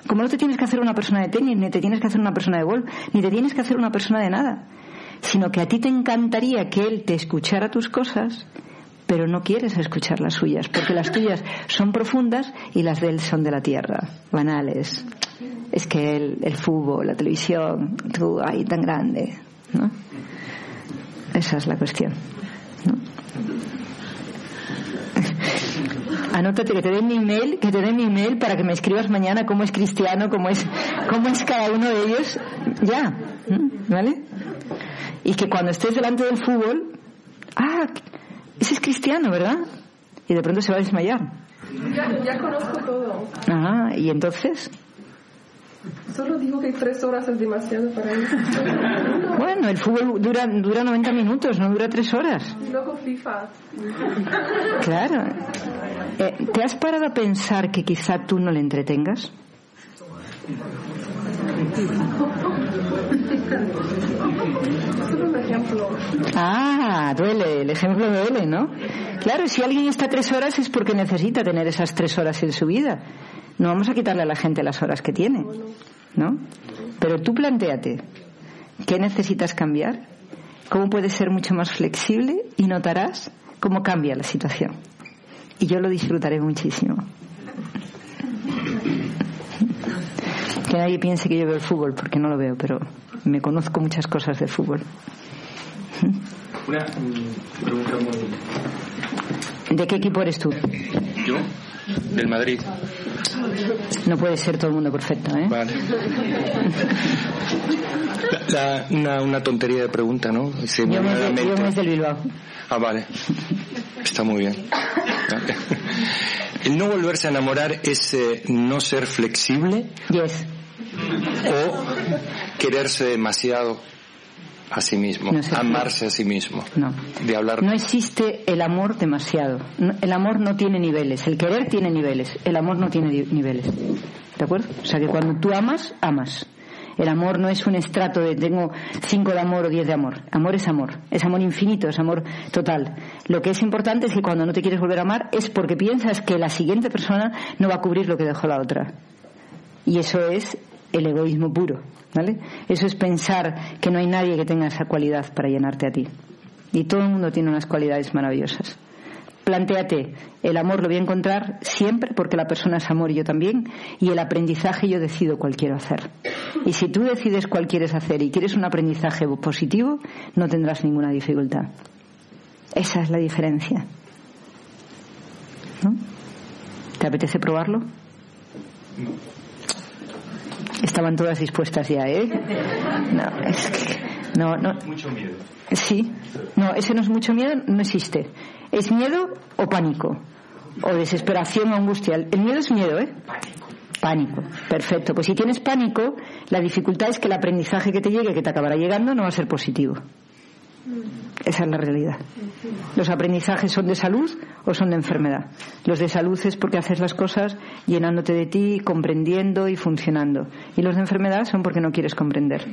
Como no te tienes que hacer una persona de tenis, ni te tienes que hacer una persona de golf, ni te tienes que hacer una persona de nada. Sino que a ti te encantaría que él te escuchara tus cosas, pero no quieres escuchar las suyas, porque las tuyas son profundas y las de él son de la tierra, banales. Es que el, el fútbol, la televisión, tú ahí tan grande, ¿no? Esa es la cuestión. ¿no? Anótate que te den mi email, que te den mi email para que me escribas mañana cómo es cristiano, cómo es, cómo es cada uno de ellos. Ya. ¿vale? Y que cuando estés delante del fútbol, ah, cristiano, ¿verdad? Y de pronto se va a desmayar. Ya, ya conozco todo. Ah, y entonces, Solo digo que tres horas es demasiado para él. bueno, el fútbol dura, dura 90 minutos, no dura tres horas. Y luego FIFA. Claro. Eh, ¿Te has parado a pensar que quizá tú no le entretengas? Ah, duele, el ejemplo duele, ¿no? Claro, si alguien está tres horas es porque necesita tener esas tres horas en su vida. No vamos a quitarle a la gente las horas que tiene, ¿no? Pero tú planteate, ¿qué necesitas cambiar? ¿Cómo puedes ser mucho más flexible? Y notarás cómo cambia la situación. Y yo lo disfrutaré muchísimo. Que nadie piense que yo veo el fútbol, porque no lo veo, pero me conozco muchas cosas de fútbol. Una mm, pregunta muy... ¿De qué equipo eres tú? ¿Yo? Del Madrid. No puede ser todo el mundo perfecto, ¿eh? Vale. La- una, una tontería de pregunta, ¿no? Se Yo me, yo es del Bilbao. Ah, vale. Está muy bien. Vale. El no volverse a enamorar es eh, no ser flexible Yes. o quererse demasiado. A sí mismo, No amarse a sí mismo. No. De hablar No existe el amor demasiado. El amor no tiene niveles. El querer tiene niveles. El amor no tiene niveles. ¿De acuerdo? O sea que cuando tú amas, amas. El amor no es un estrato de tengo cinco de amor o diez de amor. Amor es amor. Es amor infinito, es amor total. Lo que es importante es que cuando no te quieres volver a amar es porque piensas que la siguiente persona no va a cubrir lo que dejó la otra. Y eso es el egoísmo puro, ¿vale? Eso es pensar que no hay nadie que tenga esa cualidad para llenarte a ti. Y todo el mundo tiene unas cualidades maravillosas. Plantéate, el amor lo voy a encontrar siempre porque la persona es amor y yo también, y el aprendizaje yo decido cuál quiero hacer. Y si tú decides cuál quieres hacer y quieres un aprendizaje positivo, no tendrás ninguna dificultad. Esa es la diferencia. ¿No? ¿Te apetece probarlo? Estaban todas dispuestas ya, ¿eh? No, es que. No, no. Mucho miedo. Sí. No, ese no es mucho miedo, no existe. Es miedo o pánico. O desesperación o angustia. El miedo es miedo, ¿eh? Pánico. Perfecto. Pues si tienes pánico, la dificultad es que el aprendizaje que te llegue, que te acabará llegando, no va a ser positivo. Esa es la realidad. Los aprendizajes son de salud o son de enfermedad. Los de salud es porque haces las cosas llenándote de ti, comprendiendo y funcionando. Y los de enfermedad son porque no quieres comprender,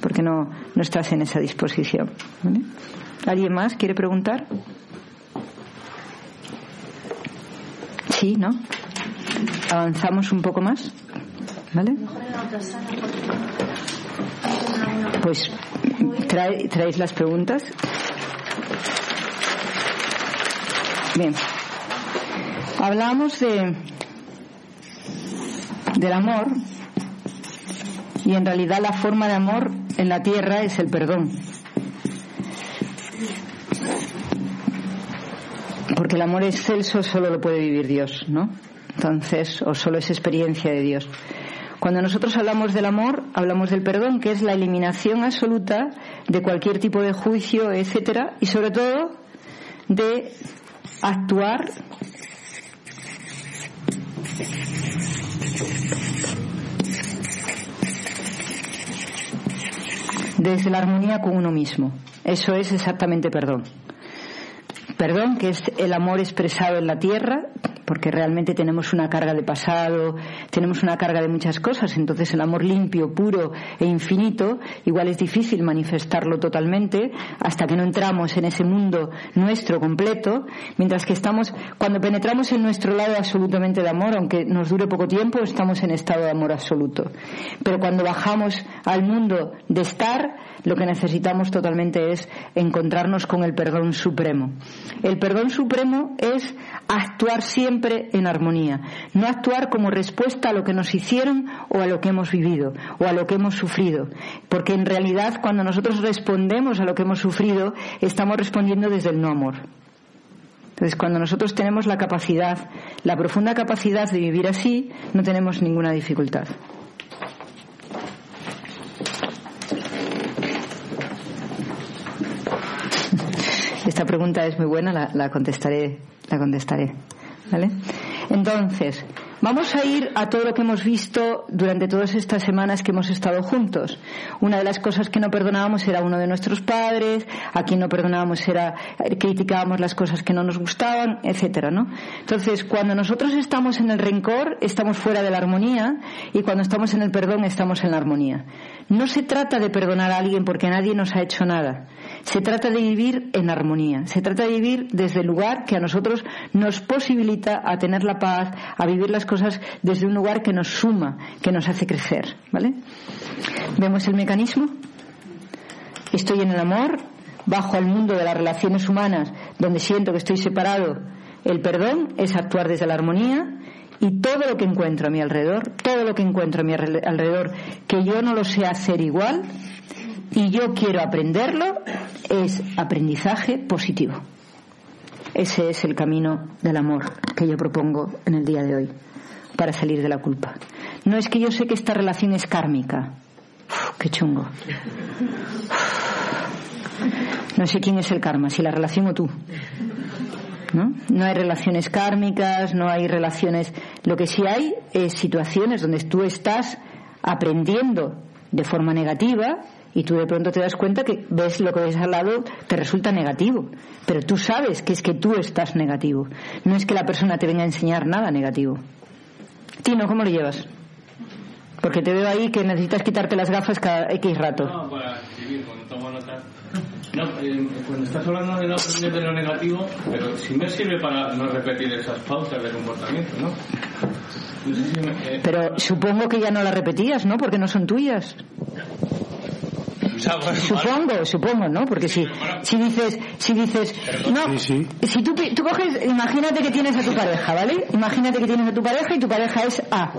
porque no, no estás en esa disposición. ¿vale? ¿Alguien más quiere preguntar? Sí, ¿no? Avanzamos un poco más. ¿Vale? Pues trae- traéis las preguntas. Bien. Hablamos de del amor y en realidad la forma de amor en la tierra es el perdón. Porque el amor excelso solo lo puede vivir Dios, ¿no? Entonces, o solo es experiencia de Dios. Cuando nosotros hablamos del amor, hablamos del perdón, que es la eliminación absoluta de cualquier tipo de juicio, etcétera, y sobre todo de actuar desde la armonía con uno mismo. Eso es exactamente perdón. Perdón, que es el amor expresado en la tierra, porque realmente tenemos una carga de pasado, tenemos una carga de muchas cosas, entonces el amor limpio, puro e infinito, igual es difícil manifestarlo totalmente hasta que no entramos en ese mundo nuestro completo, mientras que estamos, cuando penetramos en nuestro lado absolutamente de amor, aunque nos dure poco tiempo, estamos en estado de amor absoluto. Pero cuando bajamos al mundo de estar, lo que necesitamos totalmente es encontrarnos con el perdón supremo. El perdón supremo es actuar siempre en armonía, no actuar como respuesta a lo que nos hicieron o a lo que hemos vivido o a lo que hemos sufrido, porque en realidad cuando nosotros respondemos a lo que hemos sufrido, estamos respondiendo desde el no amor. Entonces, cuando nosotros tenemos la capacidad, la profunda capacidad de vivir así, no tenemos ninguna dificultad. Esta pregunta es muy buena, la, la contestaré, la contestaré. ¿Vale? Entonces, vamos a ir a todo lo que hemos visto durante todas estas semanas que hemos estado juntos. Una de las cosas que no perdonábamos era uno de nuestros padres, a quien no perdonábamos era criticábamos las cosas que no nos gustaban, etcétera, ¿no? Entonces, cuando nosotros estamos en el rencor, estamos fuera de la armonía y cuando estamos en el perdón, estamos en la armonía. No se trata de perdonar a alguien porque nadie nos ha hecho nada. Se trata de vivir en armonía. Se trata de vivir desde el lugar que a nosotros nos posibilita a tener la paz, a vivir las cosas desde un lugar que nos suma, que nos hace crecer. ¿Vale? ¿Vemos el mecanismo? Estoy en el amor, bajo al mundo de las relaciones humanas, donde siento que estoy separado. El perdón es actuar desde la armonía y todo lo que encuentro a mi alrededor, todo lo que encuentro a mi alre- alrededor, que yo no lo sé hacer igual y yo quiero aprenderlo, es aprendizaje positivo. Ese es el camino del amor que yo propongo en el día de hoy para salir de la culpa. No es que yo sé que esta relación es kármica. Uf, qué chungo. No sé quién es el karma, si la relación o tú. ¿no? No hay relaciones kármicas, no hay relaciones. Lo que sí hay es situaciones donde tú estás aprendiendo de forma negativa Y tú de pronto te das cuenta que ves lo que ves al lado te resulta negativo. Pero tú sabes que es que tú estás negativo. No es que la persona te venga a enseñar nada negativo. Tino, ¿cómo lo llevas? Porque te veo ahí que necesitas quitarte las gafas cada X rato. No, para escribir, cuando tomo notas. No, eh, cuando estás hablando de no aprender de lo negativo, pero sí me sirve para no repetir esas pausas de comportamiento, ¿no? No sé si me, eh, Pero supongo que ya no las repetías, ¿no? Porque no son tuyas. Supongo, supongo, ¿no? Porque si, si dices, si dices, no, si tú, pi- tú coges, imagínate que tienes a tu pareja, ¿vale? Imagínate que tienes a tu pareja y tu pareja es A,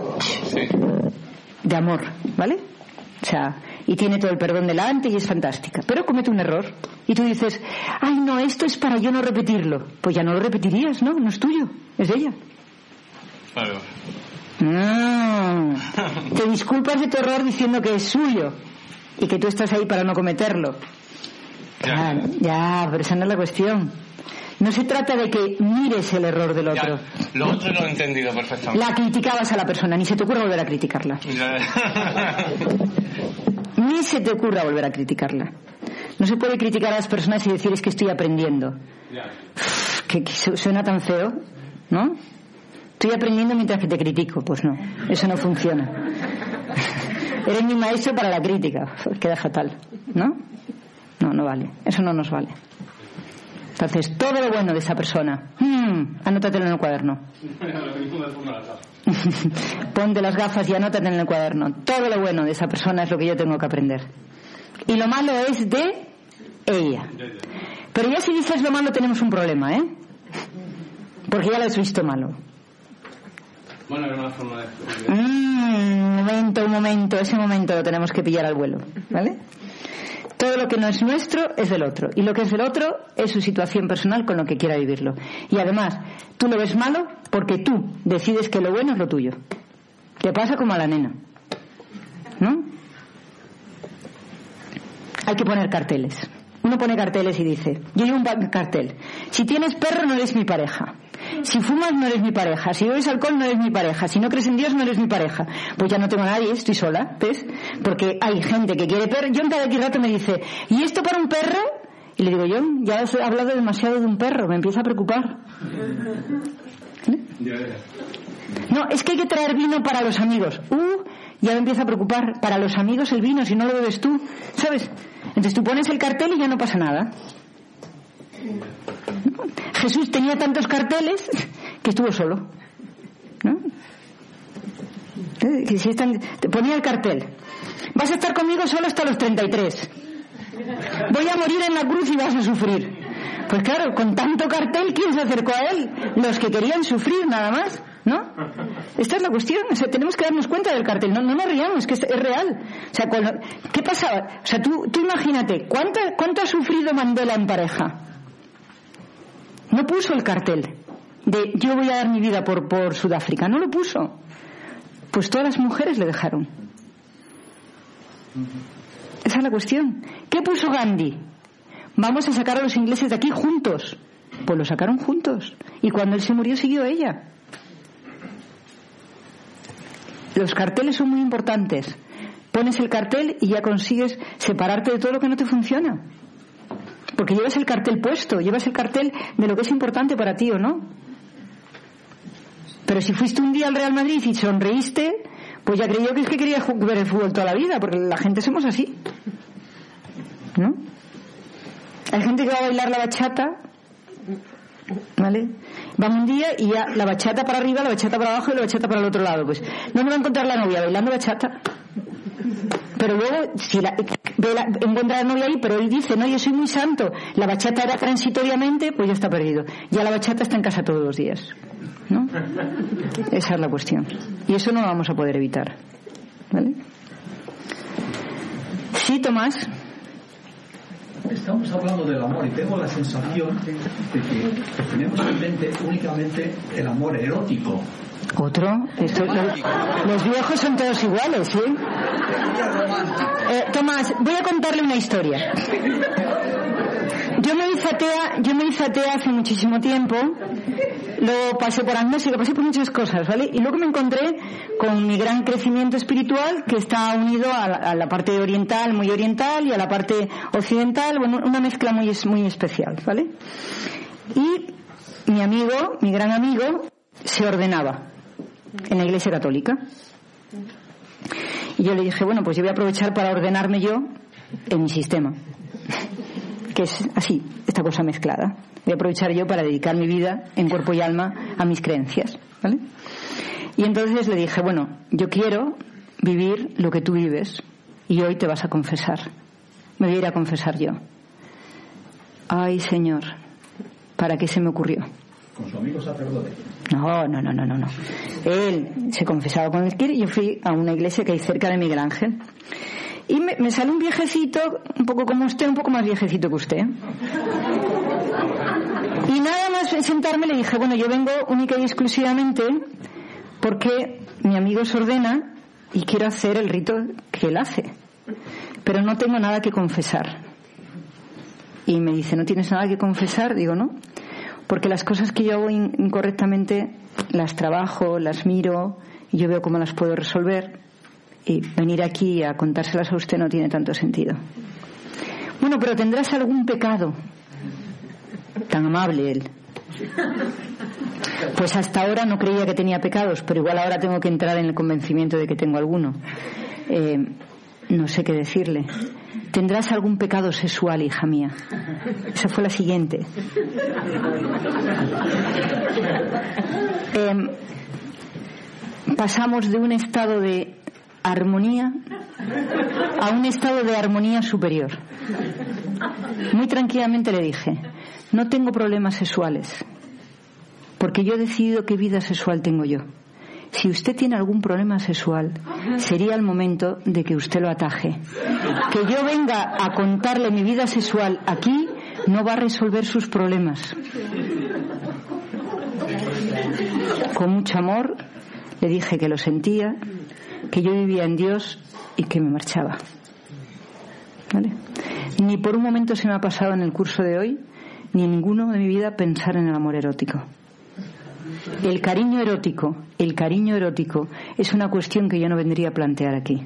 de amor, ¿vale? O sea, y tiene todo el perdón delante y es fantástica. Pero comete un error y tú dices, ay no, esto es para yo no repetirlo. Pues ya no lo repetirías, ¿no? No es tuyo, es de ella. Claro. Mm. Te disculpas de tu error diciendo que es suyo y que tú estás ahí para no cometerlo. Claro, ya, pero esa no es la cuestión. No se trata de que mires el error del otro. Lo otro lo he entendido perfectamente. La criticabas a la persona, ni se te ocurra volver a criticarla. Ni se te ocurra volver a criticarla. No se puede criticar a las personas y decir es que estoy aprendiendo. Que, que su- suena tan feo, ¿no? Estoy aprendiendo mientras que te critico. Pues no, eso no funciona. Eres mi maestro para la crítica. Queda fatal, ¿no? No, no vale. Eso no nos vale. Entonces, todo lo bueno de esa persona, mm, anótatelo en el cuaderno. Ponte las gafas y anótate en el cuaderno. Todo lo bueno de esa persona es lo que yo tengo que aprender. Y lo malo es de ella. Pero ya si dices lo malo tenemos un problema, ¿eh? Porque ya lo has visto malo. Bueno, era una forma de... Mm, un momento, un momento, ese momento lo tenemos que pillar al vuelo, ¿vale? Todo lo que no es nuestro es del otro. Y lo que es del otro es su situación personal con lo que quiera vivirlo. Y además, tú lo ves malo porque tú decides que lo bueno es lo tuyo. Te pasa como a la nena. ¿No? Hay que poner carteles. Uno pone carteles y dice, yo llevo un cartel. Si tienes perro no eres mi pareja. Si fumas no eres mi pareja. Si bebes alcohol no eres mi pareja. Si no crees en Dios no eres mi pareja. Pues ya no tengo a nadie, estoy sola, ¿ves? Porque hay gente que quiere perro. John cada X rato me dice, ¿y esto para un perro? Y le digo, John, ya has hablado demasiado de un perro, me empieza a preocupar. No, es que hay que traer vino para los amigos. Uh, ya me empieza a preocupar. Para los amigos el vino, si no lo bebes tú, ¿sabes? Entonces tú pones el cartel y ya no pasa nada. Jesús tenía tantos carteles que estuvo solo. ¿No? Eh, que si te ponía el cartel. Vas a estar conmigo solo hasta los 33. Voy a morir en la cruz y vas a sufrir. Pues claro, con tanto cartel, ¿quién se acercó a él? Los que querían sufrir nada más, ¿no? Esta es la cuestión. O sea, tenemos que darnos cuenta del cartel. No, no nos riamos, que es, real. O sea, ¿qué pasaba? O sea, tú, tú imagínate, ¿cuánto, ¿cuánto ha sufrido Mandela en pareja? No puso el cartel de yo voy a dar mi vida por, por Sudáfrica. No lo puso. Pues todas las mujeres le dejaron. Esa es la cuestión. ¿Qué puso Gandhi? Vamos a sacar a los ingleses de aquí juntos. Pues lo sacaron juntos. Y cuando él se murió siguió ella. Los carteles son muy importantes. Pones el cartel y ya consigues separarte de todo lo que no te funciona. Porque llevas el cartel puesto, llevas el cartel de lo que es importante para ti o no. Pero si fuiste un día al Real Madrid y sonreíste, pues ya creyó que es que quería ju- ver el fútbol toda la vida, porque la gente somos así. ¿No? Hay gente que va a bailar la bachata, ¿vale? Va un día y ya la bachata para arriba, la bachata para abajo y la bachata para el otro lado. Pues me va a encontrar la novia bailando bachata. Pero luego, si la, la- encuentra a la novia pero él dice, no, yo soy muy santo, la bachata era transitoriamente, pues ya está perdido. Ya la bachata está en casa todos los días. ¿No? Esa es la cuestión. Y eso no lo vamos a poder evitar. ¿Vale? Sí, Tomás. Estamos hablando del amor y tengo la sensación de que tenemos en mente únicamente el amor erótico. Otro. Lo- los viejos son todos iguales, ¿sí? Eh, Tomás, voy a contarle una historia. Yo me hice atea, yo me hice atea hace muchísimo tiempo. Luego pasé por amnésica, pasé por muchas cosas, ¿vale? Y luego me encontré con mi gran crecimiento espiritual que está unido a la, a la parte oriental, muy oriental, y a la parte occidental, bueno, una mezcla muy, muy especial, ¿vale? Y mi amigo, mi gran amigo, se ordenaba en la Iglesia Católica. Y yo le dije, bueno, pues yo voy a aprovechar para ordenarme yo en mi sistema, que es así, esta cosa mezclada. Voy a aprovechar yo para dedicar mi vida en cuerpo y alma a mis creencias, ¿vale? Y entonces le dije, bueno, yo quiero vivir lo que tú vives y hoy te vas a confesar. Me voy a ir a confesar yo. Ay, Señor, ¿para qué se me ocurrió? Con su amigo sacerdote. No, no, no, no, no, no. Él se confesaba con el y yo fui a una iglesia que hay cerca de Miguel Ángel. Y me, me sale un viejecito, un poco como usted, un poco más viejecito que usted. Y nada más sentarme le dije, bueno, yo vengo única y exclusivamente porque mi amigo se ordena y quiero hacer el rito que él hace. Pero no tengo nada que confesar. Y me dice, ¿no tienes nada que confesar? Digo, no. Porque las cosas que yo hago in- incorrectamente las trabajo, las miro, y yo veo cómo las puedo resolver. Y venir aquí a contárselas a usted no tiene tanto sentido. Bueno, pero tendrás algún pecado. Tan amable él. Pues hasta ahora no creía que tenía pecados, pero igual ahora tengo que entrar en el convencimiento de que tengo alguno. Eh, no sé qué decirle. ¿Tendrás algún pecado sexual, hija mía? Esa fue la siguiente. Eh, pasamos de un estado de armonía a un estado de armonía superior. Muy tranquilamente le dije, no tengo problemas sexuales, porque yo he decidido qué vida sexual tengo yo. Si usted tiene algún problema sexual, sería el momento de que usted lo ataje. Que yo venga a contarle mi vida sexual aquí no va a resolver sus problemas. Con mucho amor le dije que lo sentía, que yo vivía en Dios y que me marchaba. Ni por un momento se me ha pasado en el curso de hoy, ni ninguno de mi vida pensar en el amor erótico. El cariño erótico, el cariño erótico es una cuestión que yo no vendría a plantear aquí.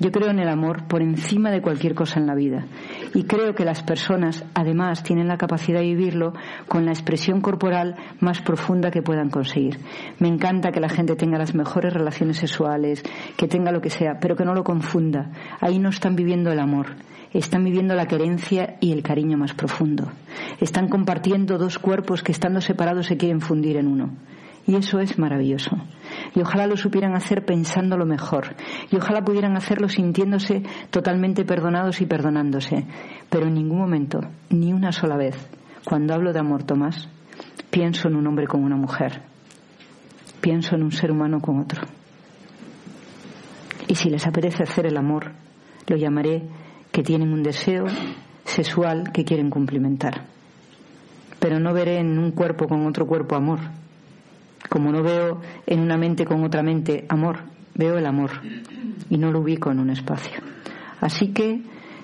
Yo creo en el amor por encima de cualquier cosa en la vida y creo que las personas además tienen la capacidad de vivirlo con la expresión corporal más profunda que puedan conseguir. Me encanta que la gente tenga las mejores relaciones sexuales, que tenga lo que sea, pero que no lo confunda. Ahí no están viviendo el amor, están viviendo la querencia y el cariño más profundo. Están compartiendo dos cuerpos que estando separados se quieren fundir en uno. Y eso es maravilloso. Y ojalá lo supieran hacer pensando lo mejor. Y ojalá pudieran hacerlo sintiéndose totalmente perdonados y perdonándose. Pero en ningún momento, ni una sola vez, cuando hablo de amor, Tomás, pienso en un hombre con una mujer. Pienso en un ser humano con otro. Y si les apetece hacer el amor, lo llamaré que tienen un deseo sexual que quieren cumplimentar. Pero no veré en un cuerpo con otro cuerpo amor, como no veo en una mente con otra mente amor, veo el amor y no lo ubico en un espacio. Así que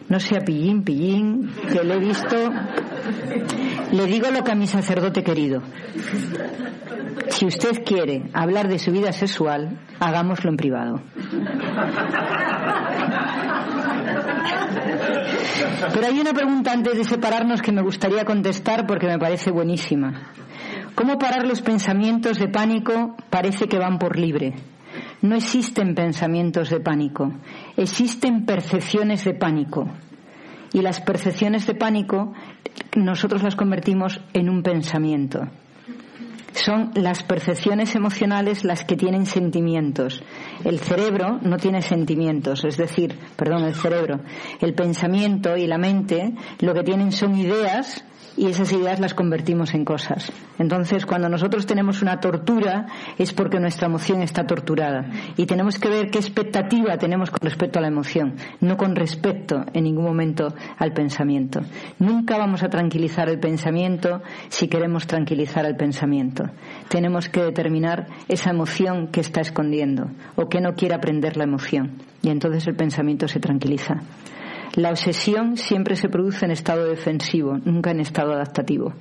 no sea pillín, pillín, que le he visto. Le digo lo que a mi sacerdote querido. Si usted quiere hablar de su vida sexual, hagámoslo en privado. Pero hay una pregunta antes de separarnos que me gustaría contestar porque me parece buenísima. ¿Cómo parar los pensamientos de pánico? Parece que van por libre. No existen pensamientos de pánico, existen percepciones de pánico. Y las percepciones de pánico nosotros las convertimos en un pensamiento. Son las percepciones emocionales las que tienen sentimientos. El cerebro no tiene sentimientos, es decir, perdón, el cerebro. El pensamiento y la mente lo que tienen son ideas y esas ideas las convertimos en cosas. Entonces, cuando nosotros tenemos una tortura es porque nuestra emoción está torturada y tenemos que ver qué expectativa tenemos con respecto a la emoción, no con respecto en ningún momento al pensamiento. Nunca vamos a tranquilizar el pensamiento si queremos tranquilizar el pensamiento. Tenemos que determinar esa emoción que está escondiendo o que no quiere aprender la emoción y entonces el pensamiento se tranquiliza. La obsesión siempre se produce en estado defensivo, nunca en estado adaptativo.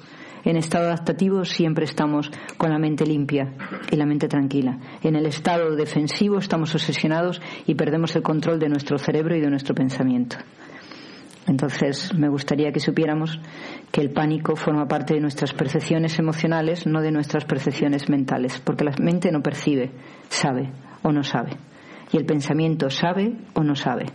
En estado adaptativo siempre estamos con la mente limpia y la mente tranquila. En el estado defensivo estamos obsesionados y perdemos el control de nuestro cerebro y de nuestro pensamiento. Entonces, me gustaría que supiéramos que el pánico forma parte de nuestras percepciones emocionales, no de nuestras percepciones mentales, porque la mente no percibe, sabe o no sabe. Y el pensamiento sabe o no sabe.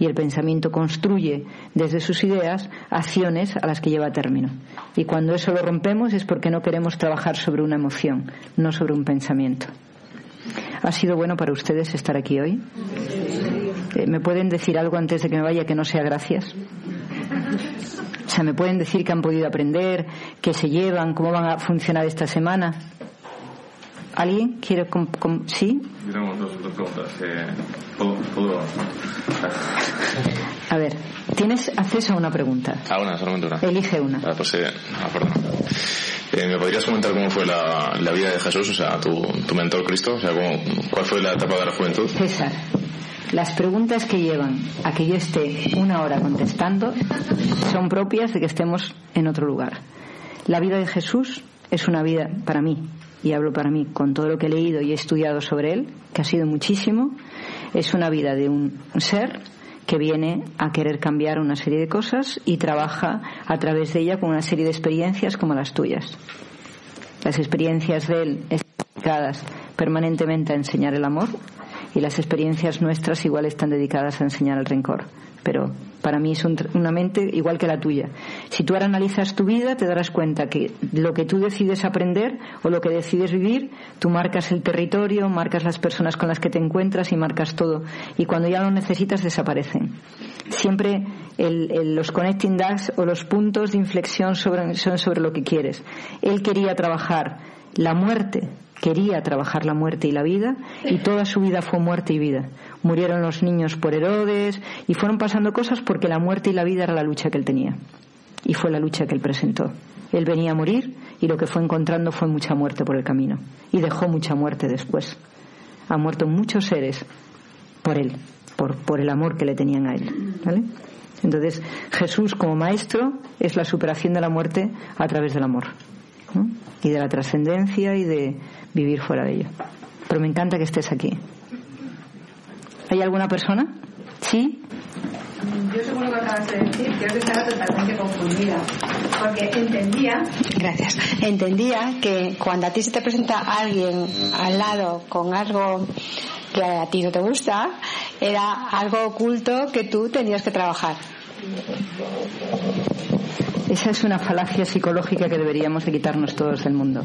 Y el pensamiento construye desde sus ideas acciones a las que lleva término. Y cuando eso lo rompemos es porque no queremos trabajar sobre una emoción, no sobre un pensamiento. ¿Ha sido bueno para ustedes estar aquí hoy? Eh, ¿Me pueden decir algo antes de que me vaya que no sea gracias? O sea, ¿me pueden decir que han podido aprender, qué se llevan, cómo van a funcionar esta semana? ¿Alguien quiere.? ¿Sí? Tenemos dos, preguntas. Eh, ¿puedo, A ver, tienes acceso a una pregunta. A una, solamente una. Elige una. Ah, pues, eh, ah, perdón. Eh, ¿Me podrías comentar cómo fue la, la, vida de Jesús, o sea, tu, tu mentor Cristo? O sea, cómo, ¿cuál fue la etapa de la juventud? César, las preguntas que llevan a que yo esté una hora contestando son propias de que estemos en otro lugar. La vida de Jesús es una vida para mí, y hablo para mí con todo lo que he leído y he estudiado sobre él, que ha sido muchísimo, es una vida de un ser que viene a querer cambiar una serie de cosas y trabaja a través de ella con una serie de experiencias como las tuyas. Las experiencias de él están dedicadas permanentemente a enseñar el amor, y las experiencias nuestras igual están dedicadas a enseñar el rencor. Pero para mí es una mente igual que la tuya. Si tú ahora analizas tu vida, te darás cuenta que lo que tú decides aprender o lo que decides vivir, tú marcas el territorio, marcas las personas con las que te encuentras y marcas todo. Y cuando ya lo necesitas, desaparecen. Siempre los connecting dots o los puntos de inflexión son sobre lo que quieres. Él quería trabajar la muerte quería trabajar la muerte y la vida y toda su vida fue muerte y vida. Murieron los niños por Herodes y fueron pasando cosas porque la muerte y la vida era la lucha que él tenía y fue la lucha que él presentó. Él venía a morir y lo que fue encontrando fue mucha muerte por el camino y dejó mucha muerte después. Ha muerto muchos seres por él, por, por el amor que le tenían a él. ¿vale? Entonces Jesús como maestro es la superación de la muerte a través del amor y de la trascendencia y de vivir fuera de ello. Pero me encanta que estés aquí. ¿Hay alguna persona? ¿Sí? Yo según lo que acabas de decir, creo que estaba totalmente confundida. Porque entendía. Gracias. Entendía que cuando a ti se te presenta alguien al lado con algo que a ti no te gusta, era algo oculto que tú tenías que trabajar. Esa es una falacia psicológica que deberíamos de quitarnos todos del mundo.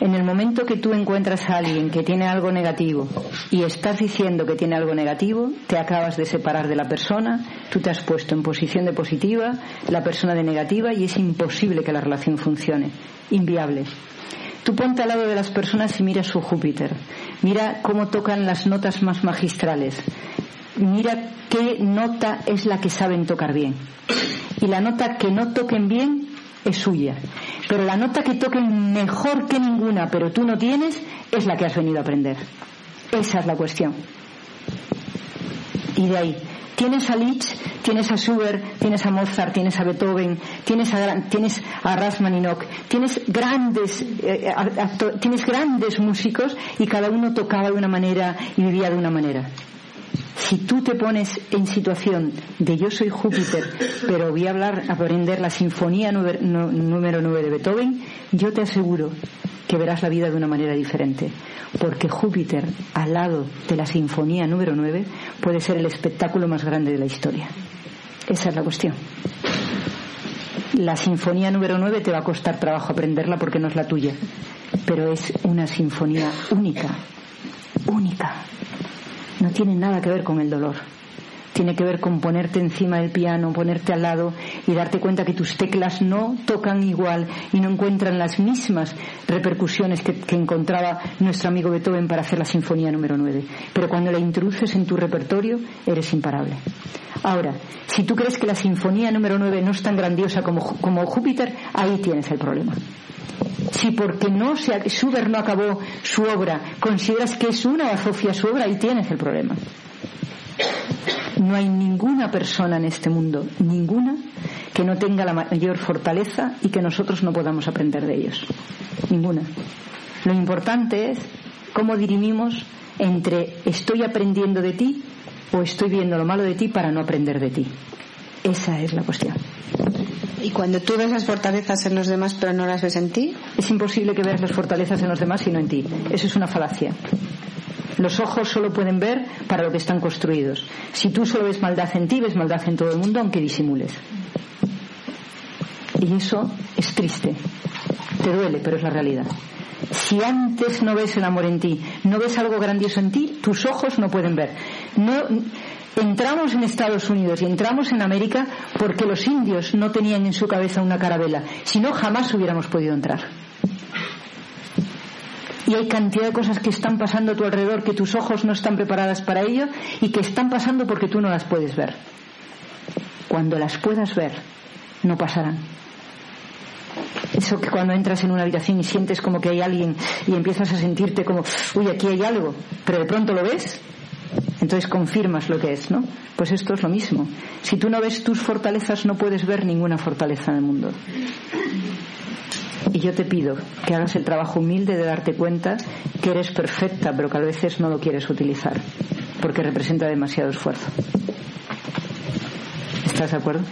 En el momento que tú encuentras a alguien que tiene algo negativo y estás diciendo que tiene algo negativo, te acabas de separar de la persona, tú te has puesto en posición de positiva, la persona de negativa y es imposible que la relación funcione. Inviable. Tú ponte al lado de las personas y mira su Júpiter. Mira cómo tocan las notas más magistrales. Mira qué nota es la que saben tocar bien. Y la nota que no toquen bien es suya. Pero la nota que toquen mejor que ninguna, pero tú no tienes, es la que has venido a aprender. Esa es la cuestión. Y de ahí, tienes a Liszt, tienes a Schubert, tienes a Mozart, tienes a Beethoven, tienes a, tienes a tienes grandes, eh, tienes grandes músicos y cada uno tocaba de una manera y vivía de una manera si tú te pones en situación de yo soy Júpiter, pero voy a hablar, a aprender la sinfonía número 9 de Beethoven, yo te aseguro que verás la vida de una manera diferente. Porque Júpiter, al lado de la sinfonía número 9, puede ser el espectáculo más grande de la historia. Esa es la cuestión. La sinfonía número 9 te va a costar trabajo aprenderla porque no es la tuya, pero es una sinfonía única, única no tiene nada que ver con el dolor. Tiene que ver con ponerte encima del piano, ponerte al lado y darte cuenta que tus teclas no tocan igual y no encuentran las mismas repercusiones que, encontraba nuestro amigo Beethoven para hacer la sinfonía número 9. Pero cuando la introduces en tu repertorio, eres imparable. Ahora, si tú crees que la sinfonía número 9 no es tan grandiosa como, como Júpiter, ahí tienes el problema. Si porque no se, Schubert no acabó su obra, consideras que es una asofia su obra, ahí tienes el problema. No hay ninguna persona en este mundo, ninguna, que no tenga la mayor fortaleza y que nosotros no podamos aprender de ellos. Ninguna. Lo importante es cómo dirimimos entre estoy aprendiendo de ti o estoy viendo lo malo de ti para no aprender de ti. Esa es la cuestión. Y cuando tú ves las fortalezas en los demás pero no las ves en ti, es imposible que veas las fortalezas en los demás y no en ti. Eso es una falacia. Los ojos solo pueden ver para lo que están construidos. Si tú solo ves maldad en ti, ves maldad en todo el mundo, aunque disimules. Y eso es triste. Te duele, pero es la realidad. Si antes no ves el amor en ti, no ves algo grandioso en ti, tus ojos no pueden ver. No, entramos en Estados Unidos y entramos en América porque los indios no tenían en su cabeza una carabela. Si no, jamás hubiéramos podido entrar. Y hay cantidad de cosas que están pasando a tu alrededor que tus ojos no están preparadas para ello y que están pasando porque tú no las puedes ver. Cuando las puedas ver, no pasarán. Eso que cuando entras en una habitación y sientes como que hay alguien y empiezas a sentirte como, uy, aquí hay algo, pero de pronto lo ves, entonces confirmas lo que es, ¿no? Pues esto es lo mismo. Si tú no ves tus fortalezas, no puedes ver ninguna fortaleza en el mundo. Y yo te pido que hagas el trabajo humilde de darte cuenta que eres perfecta, pero que a veces no lo quieres utilizar, porque representa demasiado esfuerzo. ¿Estás de acuerdo?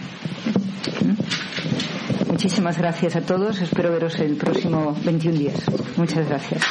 ¿Mm? Muchísimas gracias a todos. Espero veros el próximo 21 días. Muchas gracias.